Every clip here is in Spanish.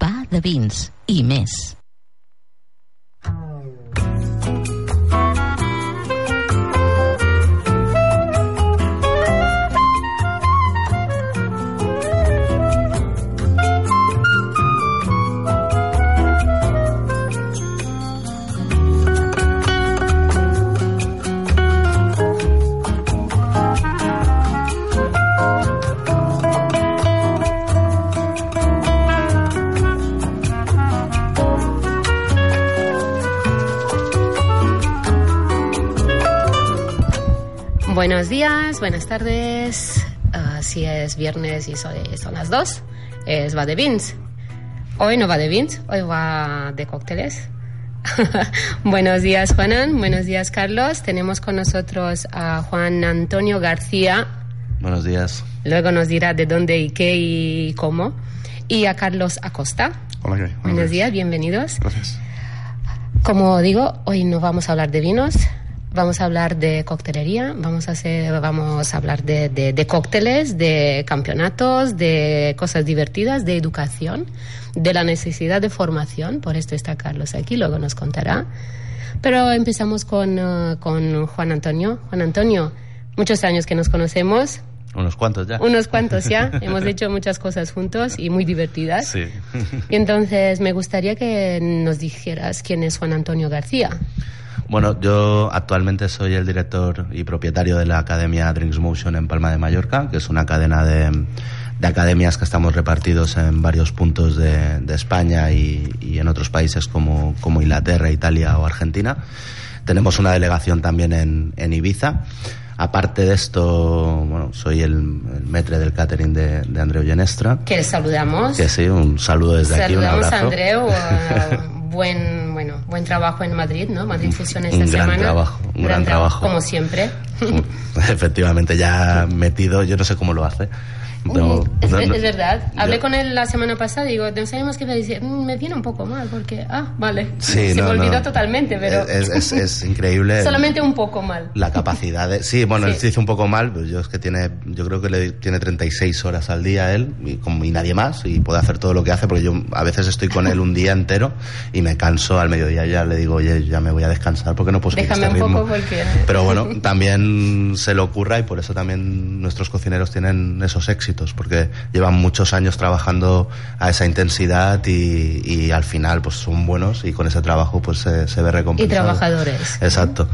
Va de vins i més. Buenos días, buenas tardes. Uh, si es viernes y son, son las dos, es va de vins. Hoy no va de vins, hoy va de cócteles. buenos días, Juanan. Buenos días, Carlos. Tenemos con nosotros a Juan Antonio García. Buenos días. Luego nos dirá de dónde y qué y cómo. Y a Carlos Acosta. Hola. Buenos, Buenos días, bienvenidos. Gracias. Como digo, hoy no vamos a hablar de vinos, vamos a hablar de coctelería, vamos a, hacer, vamos a hablar de, de, de, cócteles, de campeonatos, de cosas divertidas, de educación, de la necesidad de formación, por esto está Carlos aquí, luego nos contará. Pero empezamos con, uh, con Juan Antonio. Juan Antonio, muchos años que nos conocemos. Unos cuantos ya. Unos cuantos ya. Hemos hecho muchas cosas juntos y muy divertidas. Sí. y entonces me gustaría que nos dijeras quién es Juan Antonio García. Bueno, yo actualmente soy el director y propietario de la Academia Drinks Motion en Palma de Mallorca, que es una cadena de, de academias que estamos repartidos en varios puntos de, de España y, y, en otros países como, como, Inglaterra, Italia o Argentina. Tenemos una delegación también en, en Ibiza. Aparte de esto, bueno, soy el, el metre del catering de, de Andreu Genestra. Que le saludamos. Que sí, un saludo desde saludamos aquí, un abrazo. a Andreu. Buen, bueno, buen trabajo en Madrid, ¿no? Madrid Fusión esta un semana. Gran trabajo, un gran, gran trabajo. Como siempre. Efectivamente, ya metido, yo no sé cómo lo hace. No, es, no, es, verdad. Hablé yo, con él la semana pasada y digo, no sabemos qué me dice. Mm, me viene un poco mal porque, ah, vale. Sí, Se me olvidó totalmente, pero. Es, es, es increíble. Solamente un poco mal. La capacidad de. Sí, bueno, sí. él se dice un poco mal, pues yo es que tiene, yo creo que le tiene 36 horas al día él y, como, y nadie más y puede hacer todo lo que hace porque yo a veces estoy con él un día entero y me canso al mediodía ya le digo, oye, ya me voy a descansar porque no puedo seguir Déjame este un ritmo. poco porque. Pero bueno, también se le ocurra y por eso también nuestros cocineros tienen esos éxitos porque llevan muchos años trabajando a esa intensidad y, y, al final pues son buenos y con ese trabajo pues se, se ve recompensado. Y trabajadores. Exacto.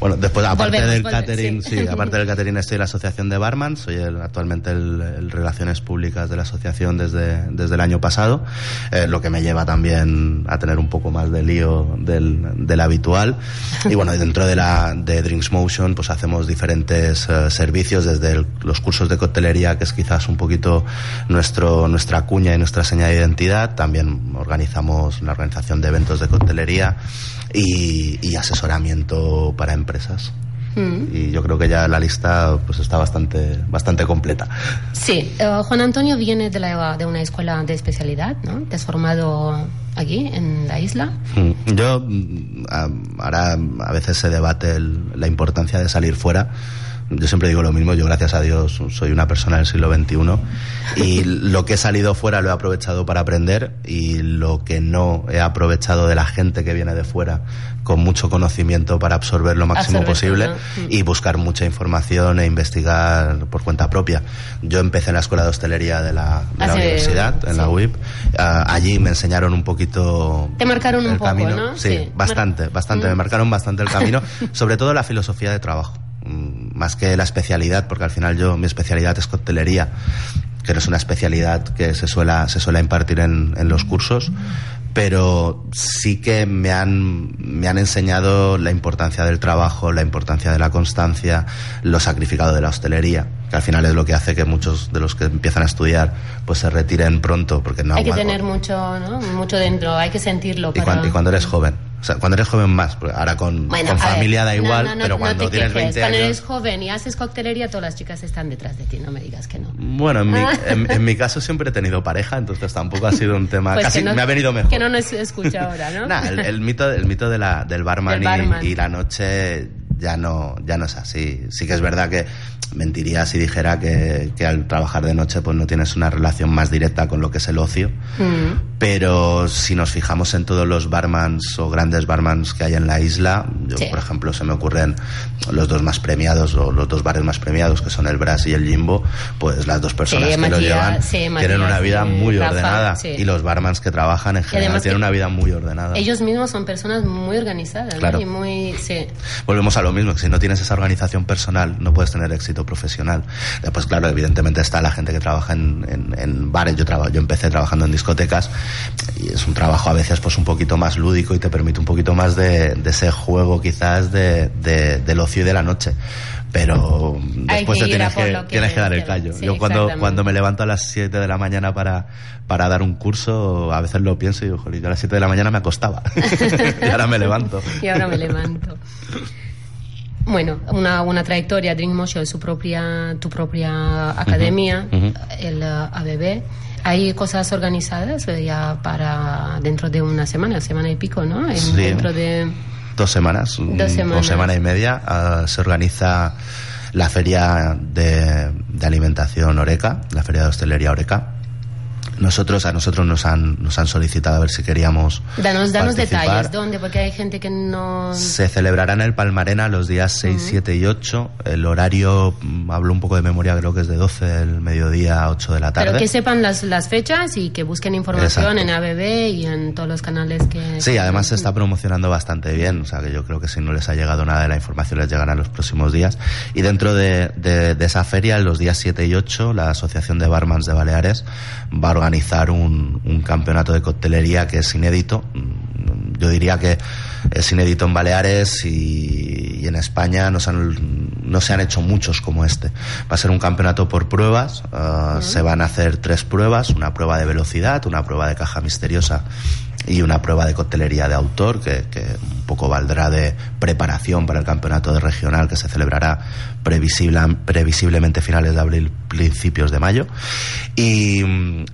Bueno, después aparte volvemos, del volvemos, catering, sí. sí. aparte del catering estoy en la asociación de barman, soy el, actualmente el, el, relaciones públicas de la asociación desde, desde el año pasado, eh, lo que me lleva también a tener un poco más de lío del, del habitual. Y bueno, dentro de la de Drinks Motion pues hacemos diferentes uh, servicios desde el, los cursos de coctelería que es quizás un poquito nuestro, nuestra cuña y nuestra señal de identidad. También organizamos la organización de eventos de coctelería y, y asesoramiento para empresas. Mm. Y yo creo que ya la lista pues está bastante, bastante completa. Sí, uh, Juan Antonio viene de, la, de una escuela de especialidad, ¿no? Te has formado aquí, en la isla. Mm. Yo, ahora a veces se debate el, la importancia de salir fuera yo siempre digo lo mismo, yo gracias a Dios soy una persona del siglo XXI y lo que he salido fuera lo he aprovechado para aprender y lo que no he aprovechado de la gente que viene de fuera con mucho conocimiento para absorber lo máximo Absorber, posible ¿no? y buscar mucha información e investigar por cuenta propia. Yo empecé en la escuela de hostelería de la, de la universidad, en sí. la UIP. Ah, allí me enseñaron un poquito Te marcaron un el poco, camino. ¿no? Sí, Sí. bastante, bastante. Mm. Me marcaron bastante el camino, sobre todo la filosofía de trabajo, Mm, más que la especialidad, porque al final yo mi especialidad es coctelería, que no es una especialidad que se suele, se suele impartir en, en los cursos, pero sí que me han, me han enseñado la importancia del trabajo, la importancia de la constancia, lo sacrificado de la hostelería, que al final es lo que hace que muchos de los que empiezan a estudiar pues se retiren pronto, porque no Hay que tener mucho, ¿no? mucho dentro, hay que sentirlo. Y, cuando, y cuando eres joven. O sea, cuando eres joven más, ahora con, con familia da igual, pero cuando tienes 20 años... Cuando eres joven y haces coctelería, todas las chicas están detrás de ti, no me digas que no. Bueno, en mi, en, mi caso siempre he tenido pareja, entonces tampoco ha sido un tema... Pues casi me ha venido mejor. Que no nos escucha ahora, ¿no? nah, el, mito, el mito de la, del barman, Y, y la noche ya no, ya no es así. Sí que es verdad que mentiría si dijera que, que, al trabajar de noche pues no tienes una relación más directa con lo que es el ocio. Mm. Pero si nos fijamos en todos los barmans o grandes barmans que hay en la isla, yo por ejemplo se me ocurren los dos más premiados o los dos bares más premiados que son el Brass y el Jimbo, pues las dos personas que lo llevan tienen una vida muy ordenada y los barmans que trabajan en general tienen una vida muy ordenada. Ellos mismos son personas muy organizadas y muy... Volvemos a lo mismo, que si no tienes esa organización personal no puedes tener éxito profesional. Después, claro, evidentemente está la gente que trabaja en, en, bares. Yo, yo empecé trabajando en discotecas y es un trabajo a veces pues un poquito más lúdico y te permite un poquito más de, ese juego quizás de, del ocio y de la noche pero después te tienes que, tienes que dar el callo. Yo cuando, cuando me levanto a las 7 de la mañana para, para dar un curso, a veces lo pienso y digo, joder, yo a las 7 de la mañana me acostaba y ahora me levanto. y ahora me levanto. Bueno, una, una trayectoria, Dream Motion, su propia, tu propia academia, el uh, ABB. Hay cosas organizadas eh, ya para dentro de una semana, semana y pico, ¿no? Dentro de... Dos semanas, dos semanas. o semana y media, uh, se organiza la feria de, de alimentación Oreca, la feria de hostelería Oreca, nosotros, a nosotros nos han, nos han solicitado a ver si queríamos. Danos, danos detalles, ¿dónde? Porque hay gente que no. Se celebrará en el Palmarena los días 6, 7 y 8. El horario, mm, hablo un poco de memoria, creo que es de 12 del mediodía a 8 de la tarde. Pero que sepan las, las fechas y que busquen información en ABB y en todos los canales que. Sí, además se está promocionando bastante bien. O sea, que yo creo que si no les ha llegado nada de la información, les llegará en los próximos días. Y dentro de, de, de esa feria, los días 7 y 8, la Asociación de Barmans de Baleares va a organizar un, un campeonato de coctelería que es inédito. Yo diría que es inédito en Baleares y, y en España no se, han, no se han hecho muchos como este. Va a ser un campeonato por pruebas. Uh, Se van a hacer tres pruebas: una prueba de velocidad, una prueba de caja misteriosa y una prueba de coctelería de autor que, que, un poco valdrá de preparación para el campeonato de regional que se celebrará previsible, previsiblemente finales de abril, principios de mayo. Y,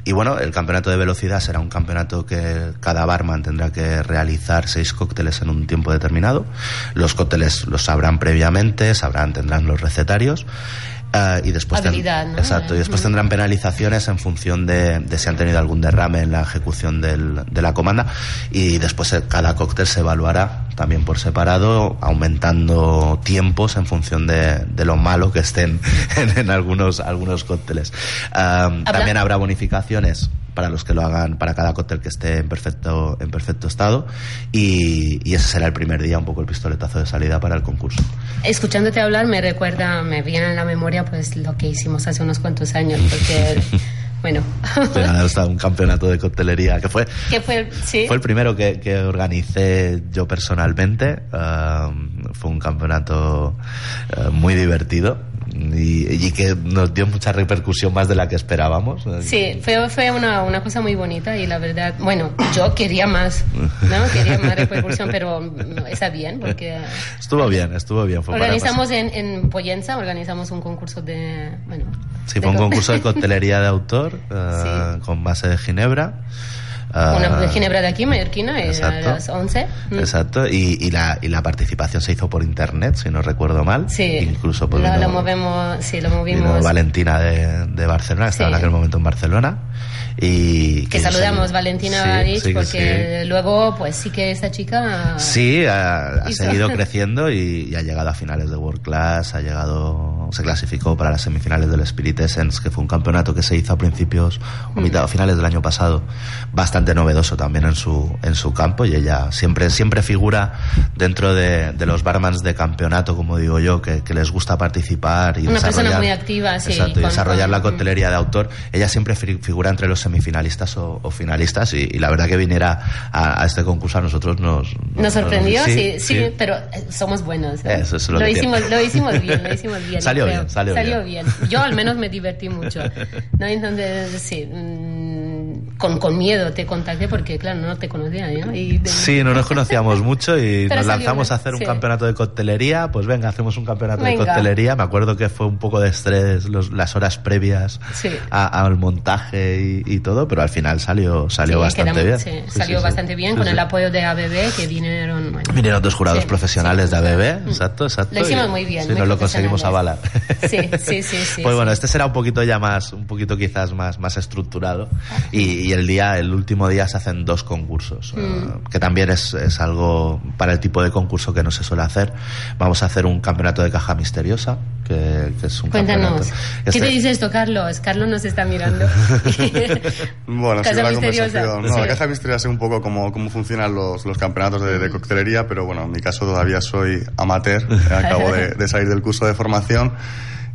y, bueno, el campeonato de velocidad será un campeonato que cada barman tendrá que realizar seis cócteles en un tiempo determinado. Los cócteles los sabrán previamente, sabrán, tendrán los recetarios Uh, y después Habilidad, ¿no? exacto y después tendrán penalizaciones en función de, de, si han tenido algún derrame en la ejecución del, de la comanda. Y después eh, cada cóctel se evaluará también por separado aumentando tiempos en función de, de lo malo que estén en, en algunos algunos cócteles. Uh, también habrá bonificaciones para los que lo hagan para cada cóctel que esté en perfecto en perfecto estado. Y, y, ese será el primer día un poco el pistoletazo de salida para el concurso. Escuchándote hablar me recuerda me viene en la memoria pues lo que hicimos hace unos cuantos años porque bueno. Un campeonato de coctelería que fue que fue sí. fue el primero que, que organicé yo personalmente. Uh, fue un campeonato uh, muy divertido y, y, que nos dio mucha repercusión más de la que esperábamos. Sí, fue, fue una, una, cosa muy bonita y la verdad, bueno, yo quería más, ¿no? Quería más repercusión, pero está bien porque... Estuvo bien, estuvo bien. Fue organizamos en, en Poyenza, organizamos un concurso de... Bueno, sí, fue un concurso de coctelería de autor uh, sí. con base de Ginebra. Una ginebra de aquí, mallorquina, exacto, a las 11. Mm. Exacto, y, y, la, y la participación se hizo por internet, si no recuerdo mal. Sí, incluso por lo, vino, lo movemos, sí, lo movimos. Valentina de, de Barcelona, que sí. estaba en aquel momento en Barcelona. Y que, que saludamos sí, Valentina Badich sí, porque luego pues sí que esta chica sí ha, ha seguido creciendo y, y, ha llegado a finales de World Class ha llegado se clasificó para las semifinales del Spirit Essence, que fue un campeonato que se hizo a principios o mitad o finales del año pasado, bastante novedoso también en su, en su campo y ella siempre, siempre figura dentro de, de los barmans de campeonato, como digo yo, que, que les gusta participar y Una desarrollar, persona muy activa, sí, exacto, y con- desarrollar la con- coctelería de autor. Ella siempre fi- figura entre los semifinalistas o, o finalistas y, y la verdad que viniera a, a este concurso a nosotros nos... Nos sorprendió, sí, sí, sí. pero eh, somos buenos. lo lo, que hicimos, tiene. lo hicimos bien, lo hicimos bien. Salió creo. bien, salió bien. Yo al menos me divertí mucho. ¿no? Entonces, sí, mm, con, con miedo te contacté porque, claro, no te conocía. ¿no? Y de- Sí, no nos conocíamos mucho y Pero nos lanzamos bien, a hacer un sí. campeonato de coctelería. Pues venga, hacemos un campeonato Venga. de coctelería. Me acuerdo que fue un poco de estrés los- las horas previas Sí. a- al montaje y, y todo, pero al final salió, salió Sí, bastante quedamos- bien. salió bastante bien con el apoyo de ABB que vinieron. bueno, Vinieron dos jurados profesionales de ABB, exacto, exacto. Lo hicimos y- muy bien, Sí, nos lo conseguimos avalar. Sí, sí, sí, Pues bueno, este será un poquito ya más, un poquito quizás más, más estructurado. Y, y el día, el último día se hacen dos concursos, Mm. eh, que también es, es algo para el tipo de concurso que no se suele hacer. Vamos a hacer un campeonato de caja misteriosa, que, que es un Cuéntanos. campeonato. ¿Qué Este- te dice esto, Carlos? Carlos nos está mirando. Bueno, Casa sí, la misteriosa. conversación. No, Sí. la caja misteriosa es un poco cómo, cómo funcionan los, los campeonatos de, de coctelería, pero bueno, en mi caso todavía soy amateur, acabo de, de salir del curso de formación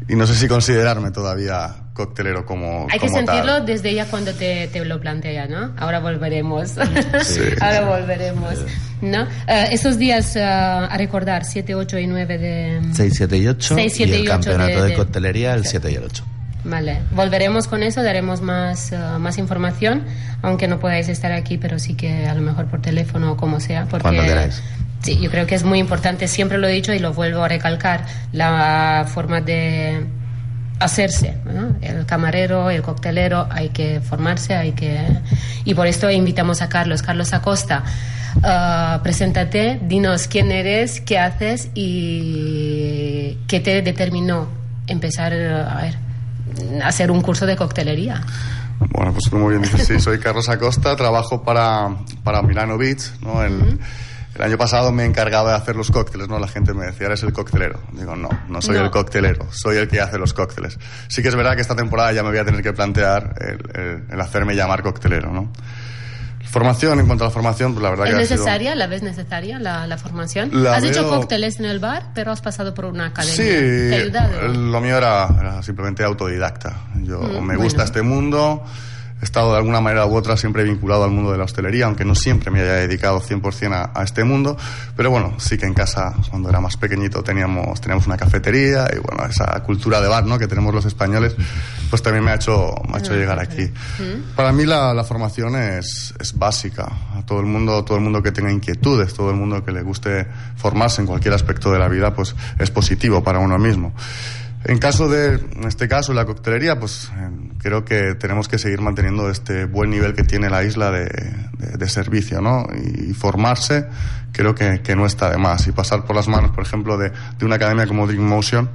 y no sé si considerarme todavía coctelero como Hay que como tal. sentirlo desde ya cuando te, te lo plantea, ¿no? Ahora volveremos. Ahora volveremos. ¿No? Eh, esos días eh, a recordar, 7, 8 y 9 de... 6, 7 y 8 Seis, siete y el y ocho campeonato de- de, de- coctelería el Sí. 7 y el 8. Vale, volveremos con eso, daremos más, eh, más información, aunque no podáis estar aquí, pero sí que a lo mejor por teléfono o como sea. Porque, Cuando queráis. Sí, yo creo que es muy importante, siempre lo he dicho y lo vuelvo a recalcar, la forma de hacerse. ¿no? El camarero, el coctelero, hay que formarse, hay que... Y por esto invitamos a Carlos, Carlos Acosta. ah, preséntate, dinos quién eres, qué haces y qué te determinó empezar eh, a ver, a hacer un curso de coctelería. Bueno, pues como bien dices, sí, soy Carlos Acosta, trabajo para, para Milano Beach, ¿no? El, el año pasado me encargaba de hacer los cócteles, ¿no? La gente me decía, eres el coctelero. Digo, no, no soy No. el coctelero, soy el que hace los cócteles. Sí que es verdad que esta temporada ya me voy a tener que plantear el, el- el hacerme llamar coctelero, ¿no? Formación, en cuanto a la formación, pues la verdad ¿Es que sido- necesaria? ¿La ves necesaria la, la formación? La has hecho veo- cócteles en el bar, pero has pasado por una academia. Sí, lo mío era, era simplemente autodidacta. Yo Mm, me bueno. gusta este mundo, he estado de alguna manera u otra siempre vinculado al mundo de la hostelería, aunque no siempre me haya dedicado 100% a, a este mundo, pero bueno, sí que en casa, cuando era más pequeñito, teníamos, teníamos una cafetería y bueno, esa cultura de bar ¿no? que tenemos los españoles, pues también me ha hecho, me ha hecho Ah, llegar aquí. Para mí la, la formación es, es básica. A todo el mundo, todo el mundo que tenga inquietudes, todo el mundo que le guste formarse en cualquier aspecto de la vida, pues es positivo para uno mismo. En caso de, en este caso, la coctelería, pues eh, creo que tenemos que seguir manteniendo este buen nivel que tiene la isla de, de- de servicio, ¿no? Y, formarse creo que, que no está de más. Y pasar por las manos, por ejemplo, de, de una academia como Drink Motion,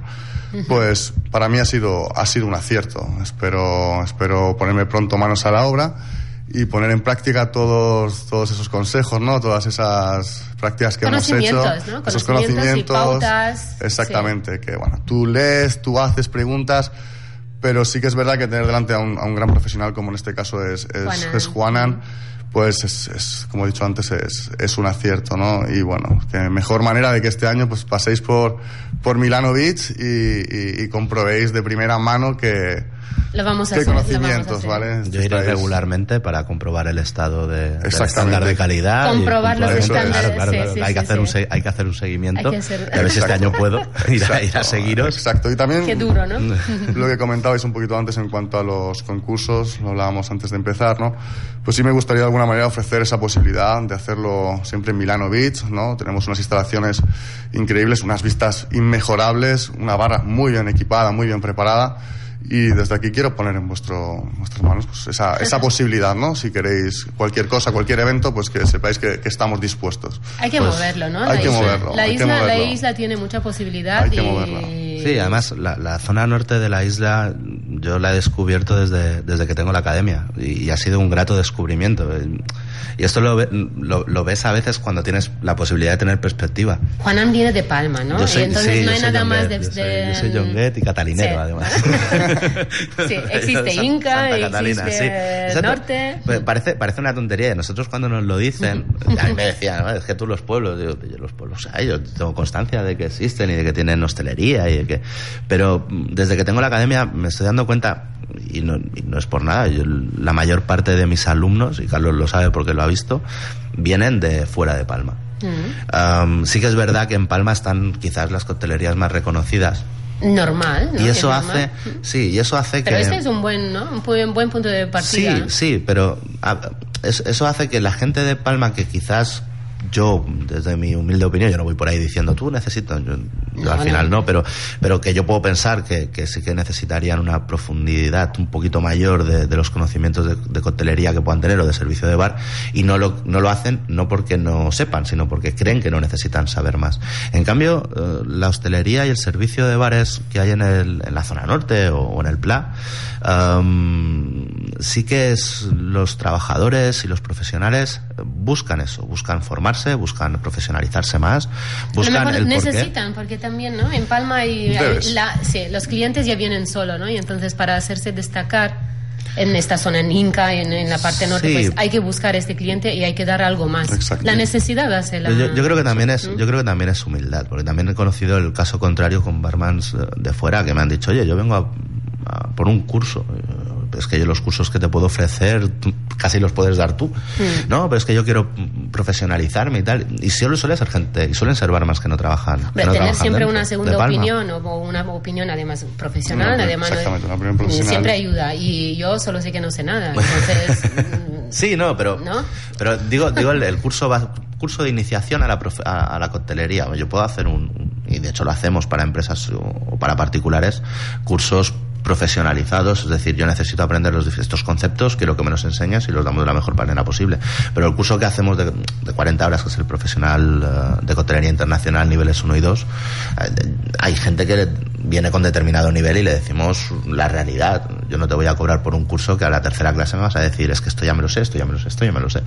pues para mí ha sido, ha sido un acierto. Espero, espero ponerme pronto manos a la obra y poner en práctica todos, todos esos consejos, ¿no? Todas esas prácticas que hemos hecho. Esos Conocimientos y pautas, Exactamente, que bueno, tú lees, tú haces preguntas, pero sí que es verdad que tener delante a un, a un gran profesional, como en este caso es, es, Juanan. es Juanan, pues es, es, como he dicho antes, es, es un acierto, ¿no? Y bueno, que mejor manera de que este año pues paséis por, por Milano Beach y, y, y comprobéis de primera mano que, Lo vamos a que hacer. lo vamos a conocimientos, hacer. ¿vale? Yo iré regularmente para comprobar el estado de, del estándar de calidad. y Comprobar los estándares, Claro, claro, sí, claro. sí, hay, que sí, hacer Un sí. se- hay que hacer un seguimiento. Hay que hacer- a ver si este año puedo ir a, ir a seguiros. Exacto, y también Qué duro, ¿no? lo que comentabais un poquito antes en cuanto a los concursos, lo hablábamos antes de empezar, ¿no? Pues sí me gustaría de alguna manera ofrecer esa posibilidad de hacerlo siempre en Milano Beach, ¿no? Tenemos unas instalaciones increíbles, unas vistas inmejorables, una barra muy bien equipada, muy bien preparada. Y desde aquí quiero poner en vuestro, vuestras manos pues esa, esa posibilidad, ¿no? Si queréis cualquier cosa, cualquier evento, pues que sepáis que, que estamos dispuestos. Hay que Pues, moverlo, ¿no? hay La que isla. moverlo, La hay que isla, la isla tiene mucha posibilidad Hay que y... moverlo. Sí, además la, la zona norte de la isla yo la he descubierto desde, desde que tengo la academia y, y ha sido un grato descubrimiento. Y esto lo, lo, ves a veces cuando tienes la posibilidad de tener perspectiva. Juanan viene de Palma, ¿no? Yo y entonces no hay nada más de, yo, soy, yo soy John Gett y catalinero, además. sí, existe Inca, existe Norte. Pues parece, parece una tontería. Nosotros cuando nos lo dicen, a mí me decían, es que tú los pueblos, yo, los pueblos, o sea, yo tengo constancia de que existen y de que tienen hostelería y de que... Pero desde que tengo la academia me estoy dando cuenta y no, no es por nada, la mayor parte de mis alumnos, y Carlos lo sabe porque lo ha visto, vienen de fuera de Palma. Mm. sí que es verdad que en Palma están quizás las coctelerías más reconocidas. Normal, Y eso hace, sí, y eso hace que... Pero este es un buen, ¿no? Un buen, buen punto de partida. Sí, sí, pero eso hace que la gente de Palma que quizás yo, desde mi humilde opinión, yo no voy por ahí diciendo tú necesitas, yo, al final no, pero, pero que yo puedo pensar que, que, sí que necesitarían una profundidad un poquito mayor de, de los conocimientos de, de, coctelería que puedan tener o de servicio de bar y no lo, no lo hacen no porque no sepan, sino porque creen que no necesitan saber más. En cambio, eh, la hostelería y el servicio de bares que hay en, el, en la zona norte o, en el PLA, um, sí que es los trabajadores y los profesionales buscan eso, buscan formarse, buscan profesionalizarse más, buscan el necesitan, porque también, ¿no? En Palma hay, la, sí, los clientes ya vienen solo, ¿no? Y entonces para hacerse destacar en esta zona, en Inca, en, en la parte norte, pues hay que buscar este cliente y hay que dar algo más. La necesidad hace la... Yo, yo, creo que también es, yo creo que también es humildad, porque también he conocido el caso contrario con barmans de fuera que me han dicho, oye, yo vengo a, por un curso es que yo los cursos que te puedo ofrecer casi los puedes dar tú, mm. ¿no? Pero es que yo quiero profesionalizarme y tal. Y solo suele ser gente, y suelen ser barmas que no trabajan. Pero tener siempre una segunda opinión o una opinión además profesional, además siempre ayuda. Y yo solo sé que no sé nada. Entonces. sí, no, pero. Pero digo, digo el, curso va curso de iniciación a la, a, la coctelería. Yo puedo hacer un, y de hecho lo hacemos para empresas o para particulares, cursos profesionalizados, es decir, yo necesito aprender los, estos conceptos, quiero que me los enseñes y los damos de la mejor manera posible. Pero el curso que hacemos de, de 40 horas, que es el profesional uh, de cotelería internacional, niveles 1 y 2, eh, hay gente que viene con determinado nivel y le decimos la realidad. Yo no te voy a cobrar por un curso que a la tercera clase me vas a decir, es que esto ya me lo sé, esto ya me lo sé, esto ya me lo sé.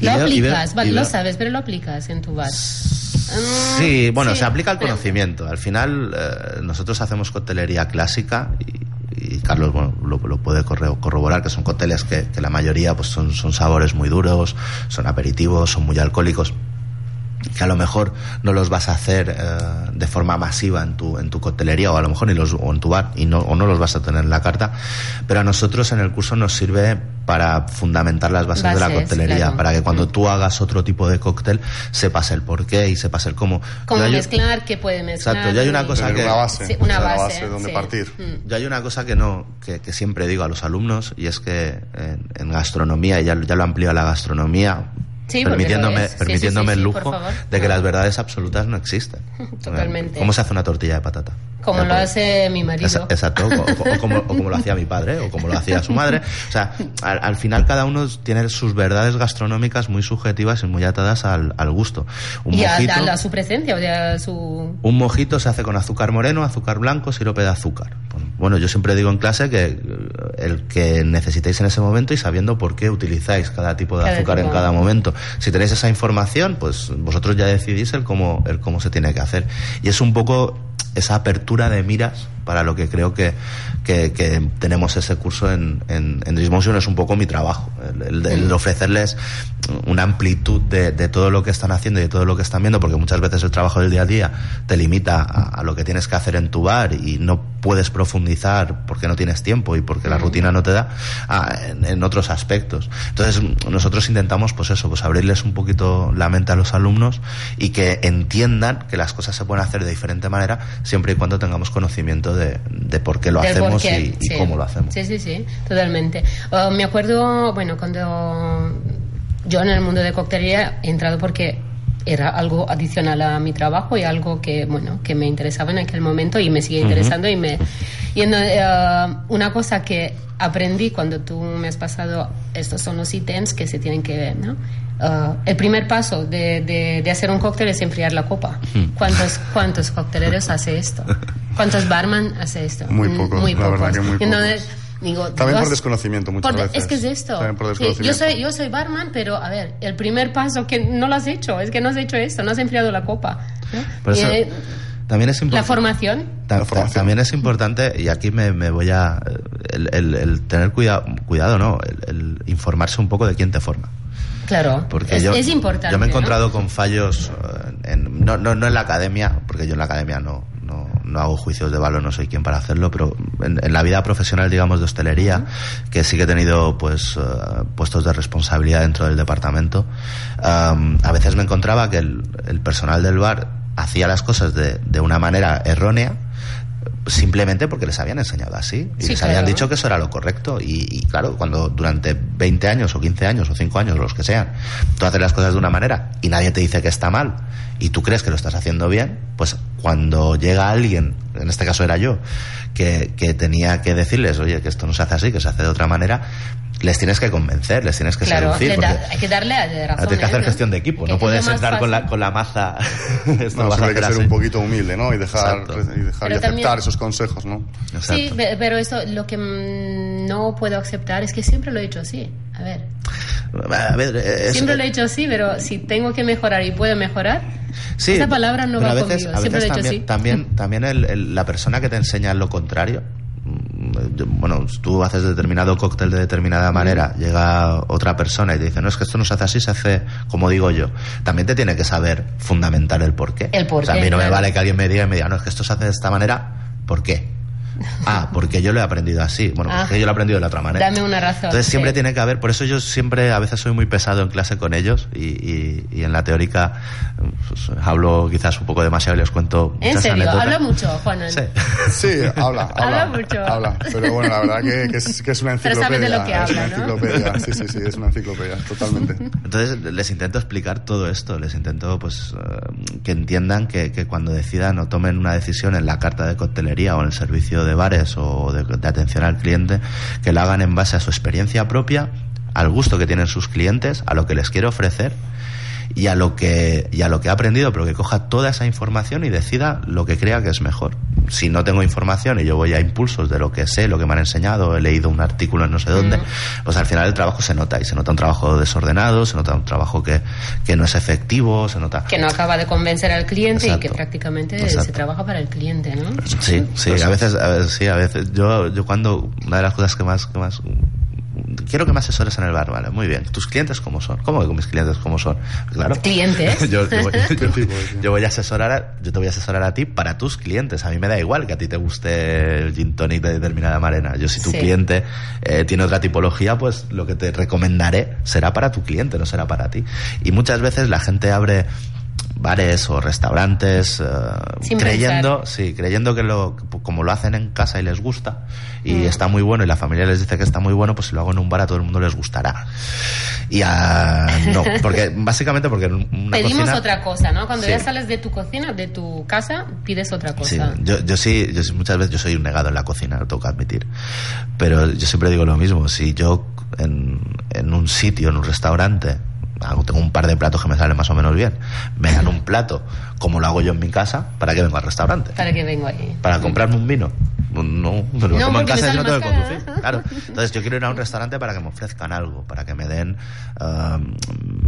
Y lo aplicas, lo sabes, pero lo aplicas en tu bar. Sí, bueno, se aplica el conocimiento. Al final, eh, nosotros hacemos coctelería clásica y y Carlos bueno, lo, puede corroborar, que son cócteles que, que, la mayoría pues son, son sabores muy duros, son aperitivos, son muy alcohólicos que a lo mejor no los vas a hacer eh, de forma masiva en tu, en tu coctelería o a lo mejor ni los, o en tu bar y no, o no los vas a tener en la carta, pero a nosotros en el curso nos sirve para fundamentar las bases, de la coctelería, para que cuando tú hagas otro tipo de cóctel sepas el por qué y sepas el cómo. Cómo mezclar, qué puede mezclar. Exacto, yo hay una cosa que... Una base, una base, donde partir. Mm. Yo hay una cosa que no, que, que, siempre digo a los alumnos y es que en, en gastronomía, y ya, ya lo amplío a la gastronomía, permitiéndome, permitiéndome el lujo de que las verdades absolutas no existen. Totalmente. ¿Cómo se hace una tortilla de patata? Como lo hace mi marido. Exacto, o, como, lo hacía mi padre, o como lo hacía su madre. O sea, al, final cada uno tiene sus verdades gastronómicas muy subjetivas y muy atadas al, gusto. Un y mojito, a, su presencia, o sea, su... Un mojito se hace con azúcar moreno, azúcar blanco, sirope de azúcar. Bueno, yo siempre digo en clase que el que necesitéis en ese momento y sabiendo por qué utilizáis cada tipo de azúcar en cada momento. Si tenéis esa información, pues vosotros ya decidís el cómo, el cómo se tiene que hacer. Y es un poco esa apertura de miras para lo que creo que, que, tenemos ese curso en, en, en es un poco mi trabajo, el, ofrecerles una amplitud de, de, todo lo que están haciendo y de todo lo que están viendo, porque muchas veces el trabajo del día a día te limita a, lo que tienes que hacer en tu bar y no puedes profundizar porque no tienes tiempo y porque la rutina no te da en, en, otros aspectos. Entonces nosotros intentamos pues eso, pues abrirles un poquito la mente a los alumnos y que entiendan que las cosas se pueden hacer de diferente manera siempre y cuando tengamos conocimiento de, de por qué lo hacemos y, cómo lo hacemos. Sí, sí, sí, totalmente. Uh, me acuerdo, bueno, cuando yo en el mundo de coctelería he entrado porque era algo adicional a mi trabajo y algo que bueno que me interesaba en aquel momento y me sigue interesando y me y uh, una cosa que aprendí cuando tú me has pasado estos son los ítems que se tienen que ver no Uh, el primer paso de, de, hacer un cóctel es enfriar la copa. ¿Cuántos, cuántos cocteleros hace esto? ¿Cuántos barman hace esto? Muy poco. Muy pocos. Entonces, Digo, También Dios, por desconocimiento muchas por veces. Es que es esto. También por Sí, yo, soy, yo soy barman, pero a ver, el primer paso que no lo has hecho, es que no has hecho esto, no has enfriado la copa. ¿no? Por eso, Y, eh, también es la importante. formación, Ta- La ta- formación. también es importante, y aquí me, me voy a. El, el- el tener cuidado, cuidado ¿no? El, el informarse un poco de quién te forma. Claro, Porque es, yo, es importante. yo me he ¿no? encontrado con fallos, eh, en- no, no, no en la academia, porque yo en la academia no, no, no hago juicios de valor, no soy quien para hacerlo, pero en, en la vida profesional, digamos, de hostelería, que sí que he tenido pues eh, puestos de responsabilidad dentro del departamento, am, a veces me encontraba que el, el personal del bar hacía las cosas de, de una manera errónea, simplemente porque les habían enseñado así. Y Sí, les habían dicho que eso era lo correcto. Y, y claro, cuando durante 20 años o 15 años o 5 años o los que sean, tú haces las cosas de una manera y nadie te dice que está mal y tú crees que lo estás haciendo bien, pues cuando llega alguien, en este caso era yo, que, que tenía que decirles, oye, que esto no se hace así, que se hace de otra manera, les tienes que convencer, les tienes que Claro, seducir. le porque da- hay que darle de razón. Tienes que hacer gestión de equipo, Que no es puedes entrar con la, con la maza. esto No, vas a siempre hay que ser así. un poquito humilde, ¿no? Y dejar, y, dejar y aceptar también- esos consejos, ¿no? Exacto. Sí, pe- pero esto lo que no puedo aceptar es que siempre lo he hecho así. A ver, A ver, eh, es- siempre lo he hecho así, pero si tengo que mejorar y puedo mejorar, Sí, esa palabra no va a veces, conmigo. a Siempre lo he veces hecho también, así. También, también el- el- la persona que te enseña lo contrario. Bueno, tú haces determinado cóctel de determinada manera, llega otra persona y te dice, no, es que esto no se hace así, se hace como digo yo. También te tiene que saber fundamentar el porqué. El porqué, O sea, a mí no me vale que alguien me diga y me diga, no, es que esto se hace de esta manera, ¿por qué? Ah, porque yo lo he aprendido así. Bueno, Ah. porque yo lo he aprendido de la otra manera. Dame una razón. Entonces siempre sí. tiene que haber, por eso yo siempre a veces soy muy pesado en clase con ellos y, y- y en la teórica pues, hablo quizás un poco demasiado y les cuento En muchas serio, anécdotas. habla mucho, Juan. Sí. Sí, habla, habla. Habla mucho. habla. Pero bueno, la verdad que, que es, que es una Pero enciclopedia. sabe de lo que es habla, una ¿no? enciclopedia. Sí, sí, sí, es una enciclopedia, totalmente. Entonces les intento explicar todo esto, les intento pues eh, que entiendan que, que cuando decidan o tomen una decisión en la carta de coctelería o en el servicio de bares o de, de atención al cliente, que lo hagan en base a su experiencia propia, al gusto que tienen sus clientes, a lo que les quiero ofrecer y a lo que y a lo que ha aprendido, pero que coja toda esa información y decida lo que crea que es mejor. Si no tengo información y yo voy a impulsos de lo que sé, lo que me han enseñado, he leído un artículo en no sé dónde, pues al final el trabajo se nota y se nota un trabajo desordenado, se nota un trabajo que, que no es efectivo, se nota Que no acaba de convencer al cliente y que prácticamente Exacto. se trabaja para el cliente, ¿no? Sí, sí, a veces, a veces, sí, a veces. Yo, yo cuando, una de las cosas que más, que más, quiero que me asesores en el bar, vale, muy bien. ¿Tus clientes cómo son? ¿Cómo que mis clientes cómo son? Claro. ¿Clientes? yo, yo voy, yo- yo voy a asesorar, a- yo te voy a asesorar a ti para tus clientes. A mí me da igual que a ti te guste el gin tonic de determinada manera. Yo si tu Sí. cliente eh, tiene otra tipología, pues lo que te recomendaré será para tu cliente, no será para ti. Y muchas veces la gente abre bares o restaurantes Sin creyendo sí creyendo que lo como lo hacen en casa y les gusta y Mm. está muy bueno y la familia les dice que está muy bueno pues si lo hago en un bar a todo el mundo les gustará y a, no porque básicamente porque una Pedimos cocina otra cosa, ¿no? Cuando Sí. ya sales de tu cocina, de tu casa, pides otra Sí, cosa. yo, yo sí, yo sí, muchas veces yo soy un negado en la cocina, lo tengo que admitir. Pero yo siempre digo lo mismo, si yo en, en un sitio, en un restaurante, tengo un par de platos que me salen más o menos bien, me dan un plato como lo hago yo en mi casa, ¿para qué vengo al restaurante? ¿Para qué vengo ahí? ¿Para comprarme un vino? No, lo No, tomo en casa y no tengo que conducir. cara. Claro. Entonces yo quiero ir a un restaurante para que me ofrezcan algo, para que me den, ah,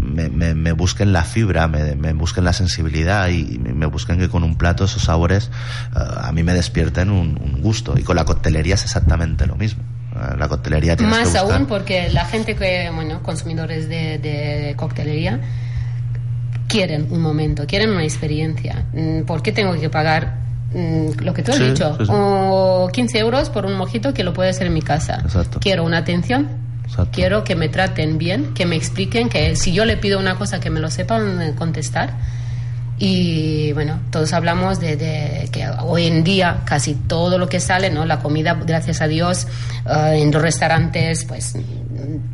me, me- me busquen la fibra, me, me busquen la sensibilidad y me busquen que con un plato esos sabores ah, a mí me despierten un, un gusto. Y con la coctelería es exactamente lo mismo. La coctelería tienes Más que aún porque la gente que, bueno, consumidores de, de coctelería, quieren un momento, quieren una experiencia. Mm, ¿Por qué tengo que pagar mm, lo que tú has Sí, dicho? sí, sí. O 15 euros por un mojito que lo puede hacer en mi casa. Exacto. Quiero una atención. Exacto. Quiero que me traten bien, que me expliquen, que si yo le pido una cosa que me lo sepan contestar. Y bueno, todos hablamos de, de que hoy en día casi todo lo que sale, ¿no? La comida, gracias a Dios, eh, en los restaurantes, pues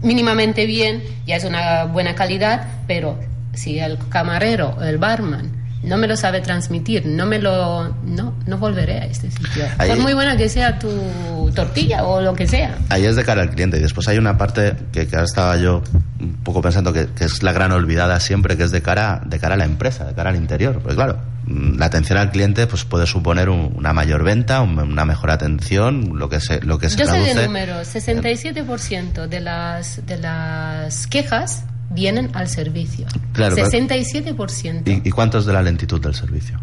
mínimamente bien, ya es una buena calidad, pero si el camarero, el barman, no me lo sabe transmitir, no me lo, no, no volveré a este sitio. Ahí- Por muy buena que sea tu tortilla o lo que sea. Ahí es de cara al cliente y después hay una parte que, que ahora estaba yo un poco pensando que, que es la gran olvidada siempre, que es de cara, de cara a la empresa, de cara al interior. Pues claro, la atención al cliente pues puede suponer una mayor venta, una mejor atención, lo que se, lo que se Yo traduce. sé de números, 67% de las, de las quejas vienen al servicio. Claro, 67%. ¿Y, ¿Y cuánto es de la lentitud del servicio?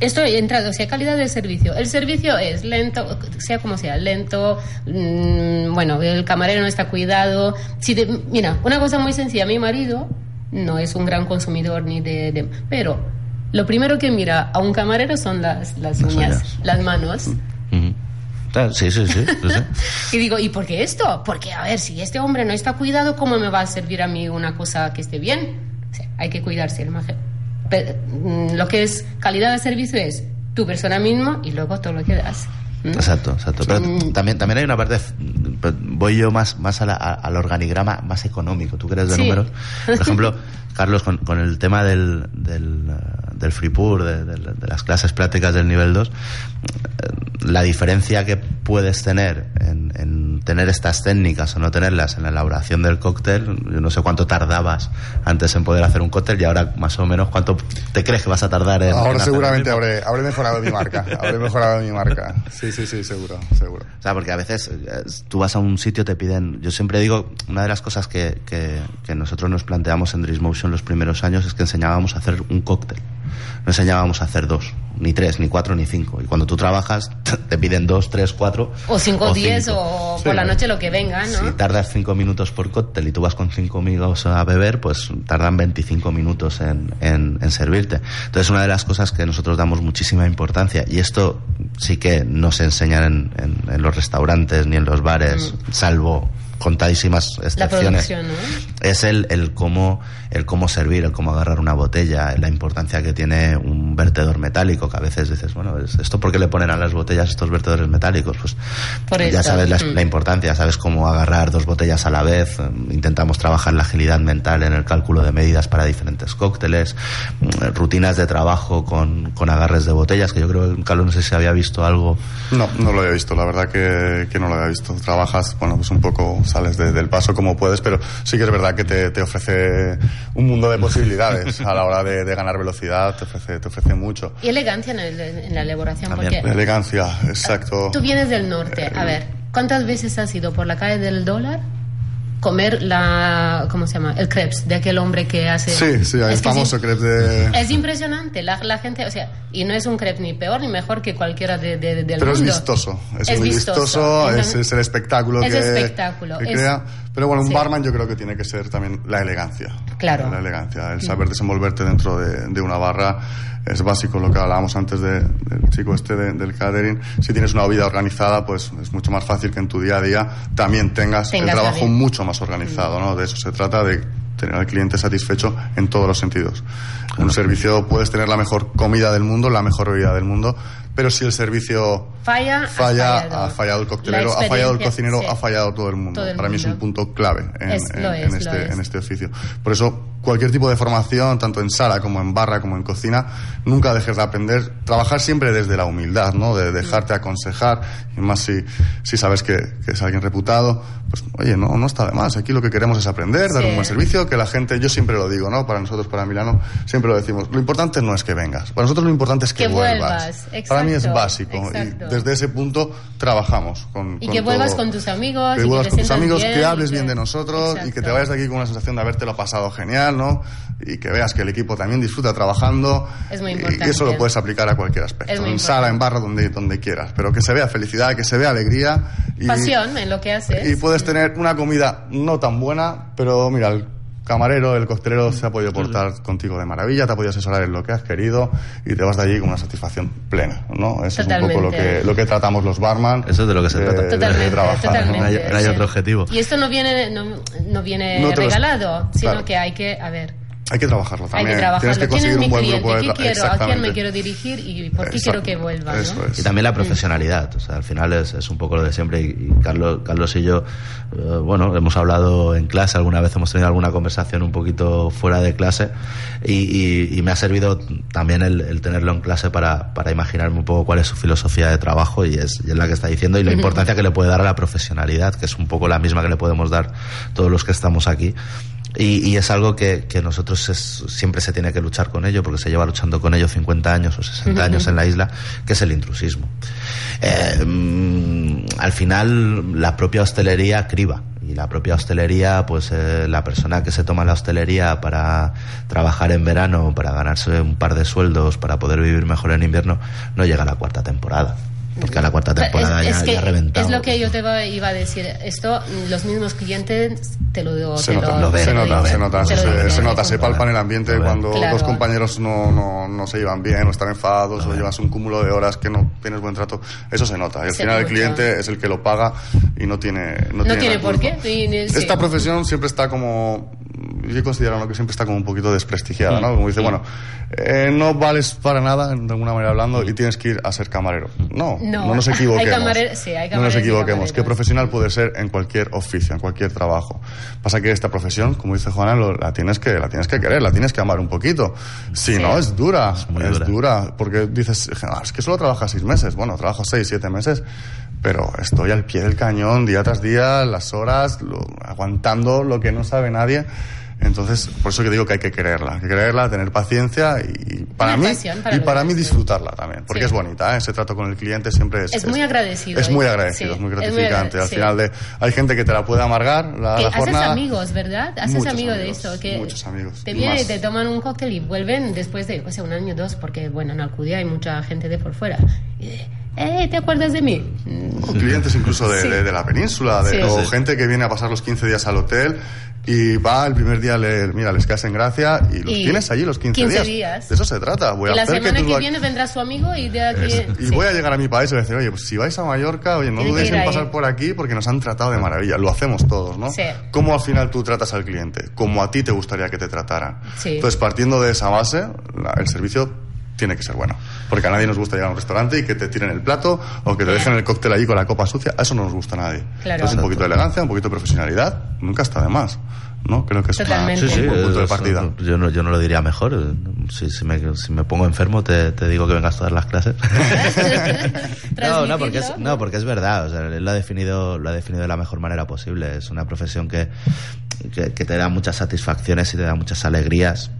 Esto he entrado, o sea, calidad del servicio. El servicio es lento, sea como sea, lento, mmm, bueno, el camarero no está cuidado. Si te, mira, una cosa muy sencilla, mi marido no es un gran consumidor ni de... de pero lo primero que mira a un camarero son las, las, Las uñas, uñas. las manos. Ujú. Ah, Sí, sí, sí. Y digo, ¿y por qué esto? Porque, a ver, si este hombre no está cuidado, ¿cómo me va a servir a mí una cosa que esté bien? O sea, hay que cuidarse el imagen. Pe- mm, Lo que es calidad de servicio es tu persona mismo y luego todo lo que das. ¿Mm? Exacto, exacto. Pero Mm. también, también hay una parte, voy yo más, más a la- a- al organigrama más económico. Tú eres de Sí. números. Por ejemplo, Carlos, con, con el tema del, del, del free pour, de, de- de las clases prácticas del nivel 2, eh, la diferencia que puedes tener en, en tener estas técnicas o no tenerlas en la elaboración del cóctel, yo no sé cuánto tardabas antes en poder hacer un cóctel y ahora más o menos cuánto te crees que vas a tardar en... en Ahora hacer seguramente habré, habré mejorado mi marca. Habré mejorado mi marca. Sí, sí, sí, seguro, seguro. O sea, porque a veces eh, tú vas a un sitio, te piden. Yo siempre digo, una de las cosas que, que, que nosotros nos planteamos en Dream Motion los primeros años es que enseñábamos a hacer un cóctel. No enseñábamos a hacer dos, ni tres, ni cuatro, ni cinco. Y cuando tú trabajas, te piden dos, tres, cuatro. O 5 o 10 cinco. o Sí. por la noche lo que venga, ¿no? Si tardas cinco minutos por cóctel y tú vas con cinco amigos a beber, pues tardan 25 minutos en, en, en servirte. Entonces, una de las cosas que nosotros damos muchísima importancia, y esto sí que no se enseñan en, en- en los restaurantes ni en los bares, salvo contadísimas la excepciones, producción, ¿no? es el, el cómo el cómo servir, el cómo agarrar una botella, la importancia que tiene un vertedor metálico, que a veces dices, bueno, ¿es- ¿esto por qué le ponen a las botellas estos vertedores metálicos? Pues Por ya esto, sabes la, mm. la importancia, sabes cómo agarrar dos botellas a la vez, eh, intentamos trabajar la agilidad mental en el cálculo de medidas para diferentes cócteles, mm, rutinas de trabajo con, con agarres de botellas, que yo creo que Carlos no sé si había visto algo. No, no lo había visto, la verdad que, que no lo había visto. Trabajas, bueno, pues un poco sales de- del paso como puedes, pero sí que es verdad que te, te ofrece un mundo de posibilidades a la hora de, de ganar velocidad, te ofrece, te ofrece mucho. Y elegancia en, el- en la elaboración, También. porque elegancia, exacto. Tú vienes del norte. A ver, ¿cuántas veces has ido por la calle del dólar comer la. ¿Cómo se llama? El crepes de aquel hombre que hace. Sí, sí, el Es famoso sí. crepe de... Es impresionante. La, la gente, o sea, y no es un crepe ni peor ni mejor que cualquiera de, de- del Pero es vistoso, es, Es muy vistoso. vistoso, es, el espectáculo Es que, espectáculo, que es- crea. Pero bueno, un sí. barman yo creo que tiene que ser también la elegancia. Claro. La elegancia, el saber desenvolverte dentro de, de una barra es básico, lo que hablábamos antes de- del chico este de- del catering. Si tienes una vida organizada, pues es mucho más fácil que en tu día a día también tengas, Tengas el trabajo también. mucho más organizado, ¿no? De eso se trata, de tener al cliente satisfecho en todos los sentidos. Un servicio, puedes tener la mejor comida del mundo, la mejor bebida del mundo, pero si el servicio Falla, falla, fallado. ha fallado el coctelero, ha fallado el cocinero, sí. ha fallado todo el mundo. Todo el Para mí es un punto clave en, Es- en- lo en es, lo este, es. en este oficio. Por eso, cualquier tipo de formación, tanto en sala como en barra, como en cocina, nunca dejes de aprender. Trabajar siempre desde la humildad, ¿no? De dejarte aconsejar, y más si, si sabes que, que es alguien reputado, pues oye, no, no está de más. Aquí lo que queremos es aprender, dar un buen servicio, que la gente, yo siempre lo digo, ¿no? Para nosotros, para Milano, siempre lo decimos. Lo importante no es que vengas. Para nosotros lo importante es que, Que vuelvas, Para mí es exacto, básico. exacto. Y desde ese punto trabajamos con Y con que vuelvas todo. con tus amigos. Que y vuelvas con tus amigos, bien, que hables que- bien de nosotros y que te Exacto. vayas de aquí con una sensación de habértelo pasado genial, ¿no? Y que veas que el equipo también disfruta trabajando. Es muy importante. Y eso lo puedes aplicar a cualquier aspecto. En importante. sala, en barra, donde, donde quieras. Pero que se vea felicidad, que se vea alegría. Y, Pasión en lo que haces. y puedes tener una comida no tan buena, pero mira, el camarero, el costelero se ha podido portar contigo de maravilla, te ha podido asesorar en lo que has querido y te vas de allí con una satisfacción plena, ¿no? Eso es un poco lo Totalmente. que, lo que tratamos los barman. Eso es de lo que se trata. de Totalmente, trabajar, ¿no? totalmente. No hay- no hay sí. otro objetivo. Y esto no viene, no, no viene No regalado, sino Claro. que hay que, a ver, Hay que trabajarlo hay también. que trabajarlo. Tienes que ¿Quién es conseguir mi un buen cliente? grupo de ¿Qué tra- quiero? ¿A quién me quiero dirigir? ¿Y por qué quiero que vuelva? ¿no? Eso es. Y también la profesionalidad, o sea, al final es, es un poco lo de siempre. Y, y Carlos, Carlos y yo, eh, bueno, hemos hablado en clase, alguna vez hemos tenido alguna conversación un poquito fuera de clase y, y- y me ha servido también el, el tenerlo en clase para, para imaginarme un poco cuál es su filosofía de trabajo y es, y es la que está diciendo y la importancia que le puede dar a la profesionalidad, que es un poco la misma que le podemos dar todos los que estamos aquí Y, es algo que, que nosotros siempre se tiene que luchar con ello, porque se lleva luchando con ello 50 años o 60 años en la isla, que es el intrusismo. Eh, mm, al final, la propia hostelería criba. Y la propia hostelería, pues eh, la persona que se toma la hostelería para trabajar en verano, para ganarse un par de sueldos, para poder vivir mejor en invierno, no llega a la cuarta temporada porque a la cuarta temporada ya, ha reventado. Es lo que yo te iba a decir. Esto, los mismos clientes te lo digo. Se, nota, lo, se, nota, se nota, se nota, se, palpa en el ambiente cuando dos compañeros no, no, no, se llevan bien o están enfadados o llevas un cúmulo de horas que no tienes buen trato. Eso se nota. Y al final el cliente es el que lo paga y no tiene. No, tiene, por qué. Esta profesión siempre está como yo considero que siempre está como un poquito desprestigiada, ¿no? Como dice, bueno, eh, no vales para nada, de alguna manera hablando, y tienes que ir a ser camarero. No, no, nos equivoquemos. no nos equivoquemos. ¿Qué profesional puede ser en cualquier oficio, en cualquier trabajo? Pasa que esta profesión, como dice Juana, la tienes que, la tienes que querer, la tienes que amar un poquito. Si no, es dura, es, dura. Porque dices, ah, es que solo trabajas seis meses. Bueno, trabajo seis, siete meses pero estoy al pie del cañón día tras día, las horas, aguantando lo que no sabe nadie. Entonces, por eso que digo que hay que quererla, hay que quererla, tener paciencia y para mí y para mí disfrutarla también, porque es bonita, ¿eh? ese trato con el cliente siempre es es muy agradecido. Es muy agradecido, es muy gratificante. Al final de hay gente que te la puede amargar la, que haces amigos, ¿verdad? Haces amigos, de eso, que muchos amigos. Te vienen y te toman un cóctel y vuelven después de, o sea, un año o dos, porque bueno, en Alcudia hay mucha gente de por fuera. Eh, ¿te acuerdas de mí? O clientes incluso de, de, la península, de, o gente que viene a pasar los 15 días al hotel y va el primer día, le, mira, les quedas en gracia y los tienes allí los 15, 15 días. De eso se trata. Voy y a la hacer semana que, que viene vendrá su amigo y de aquí... y voy a llegar a mi país y voy a decir, oye, pues si vais a Mallorca, oye, no dudéis en pasar por aquí porque nos han tratado de maravilla. Lo hacemos todos, ¿no? Sí. ¿Cómo al final tú tratas al cliente? Como a ti te gustaría que te trataran. Sí. Entonces, partiendo de esa base, el servicio tiene que ser bueno. Porque a nadie nos gusta llegar a un restaurante y que te tiren el plato o que te dejen el cóctel allí con la copa sucia. Eso no nos gusta a nadie. Entonces, un poquito de elegancia, un poquito de profesionalidad, nunca está de más. ¿no? Creo que es un buen punto de partida. Yo no, yo no lo diría mejor. Si, si, me, si me pongo enfermo, te, te, digo que vengas a todas las clases. no, no porque, es, no, porque es verdad. O sea, él lo ha, definido, lo ha definido de la mejor manera posible. Es una profesión que, que, que te da muchas satisfacciones y te da muchas alegrías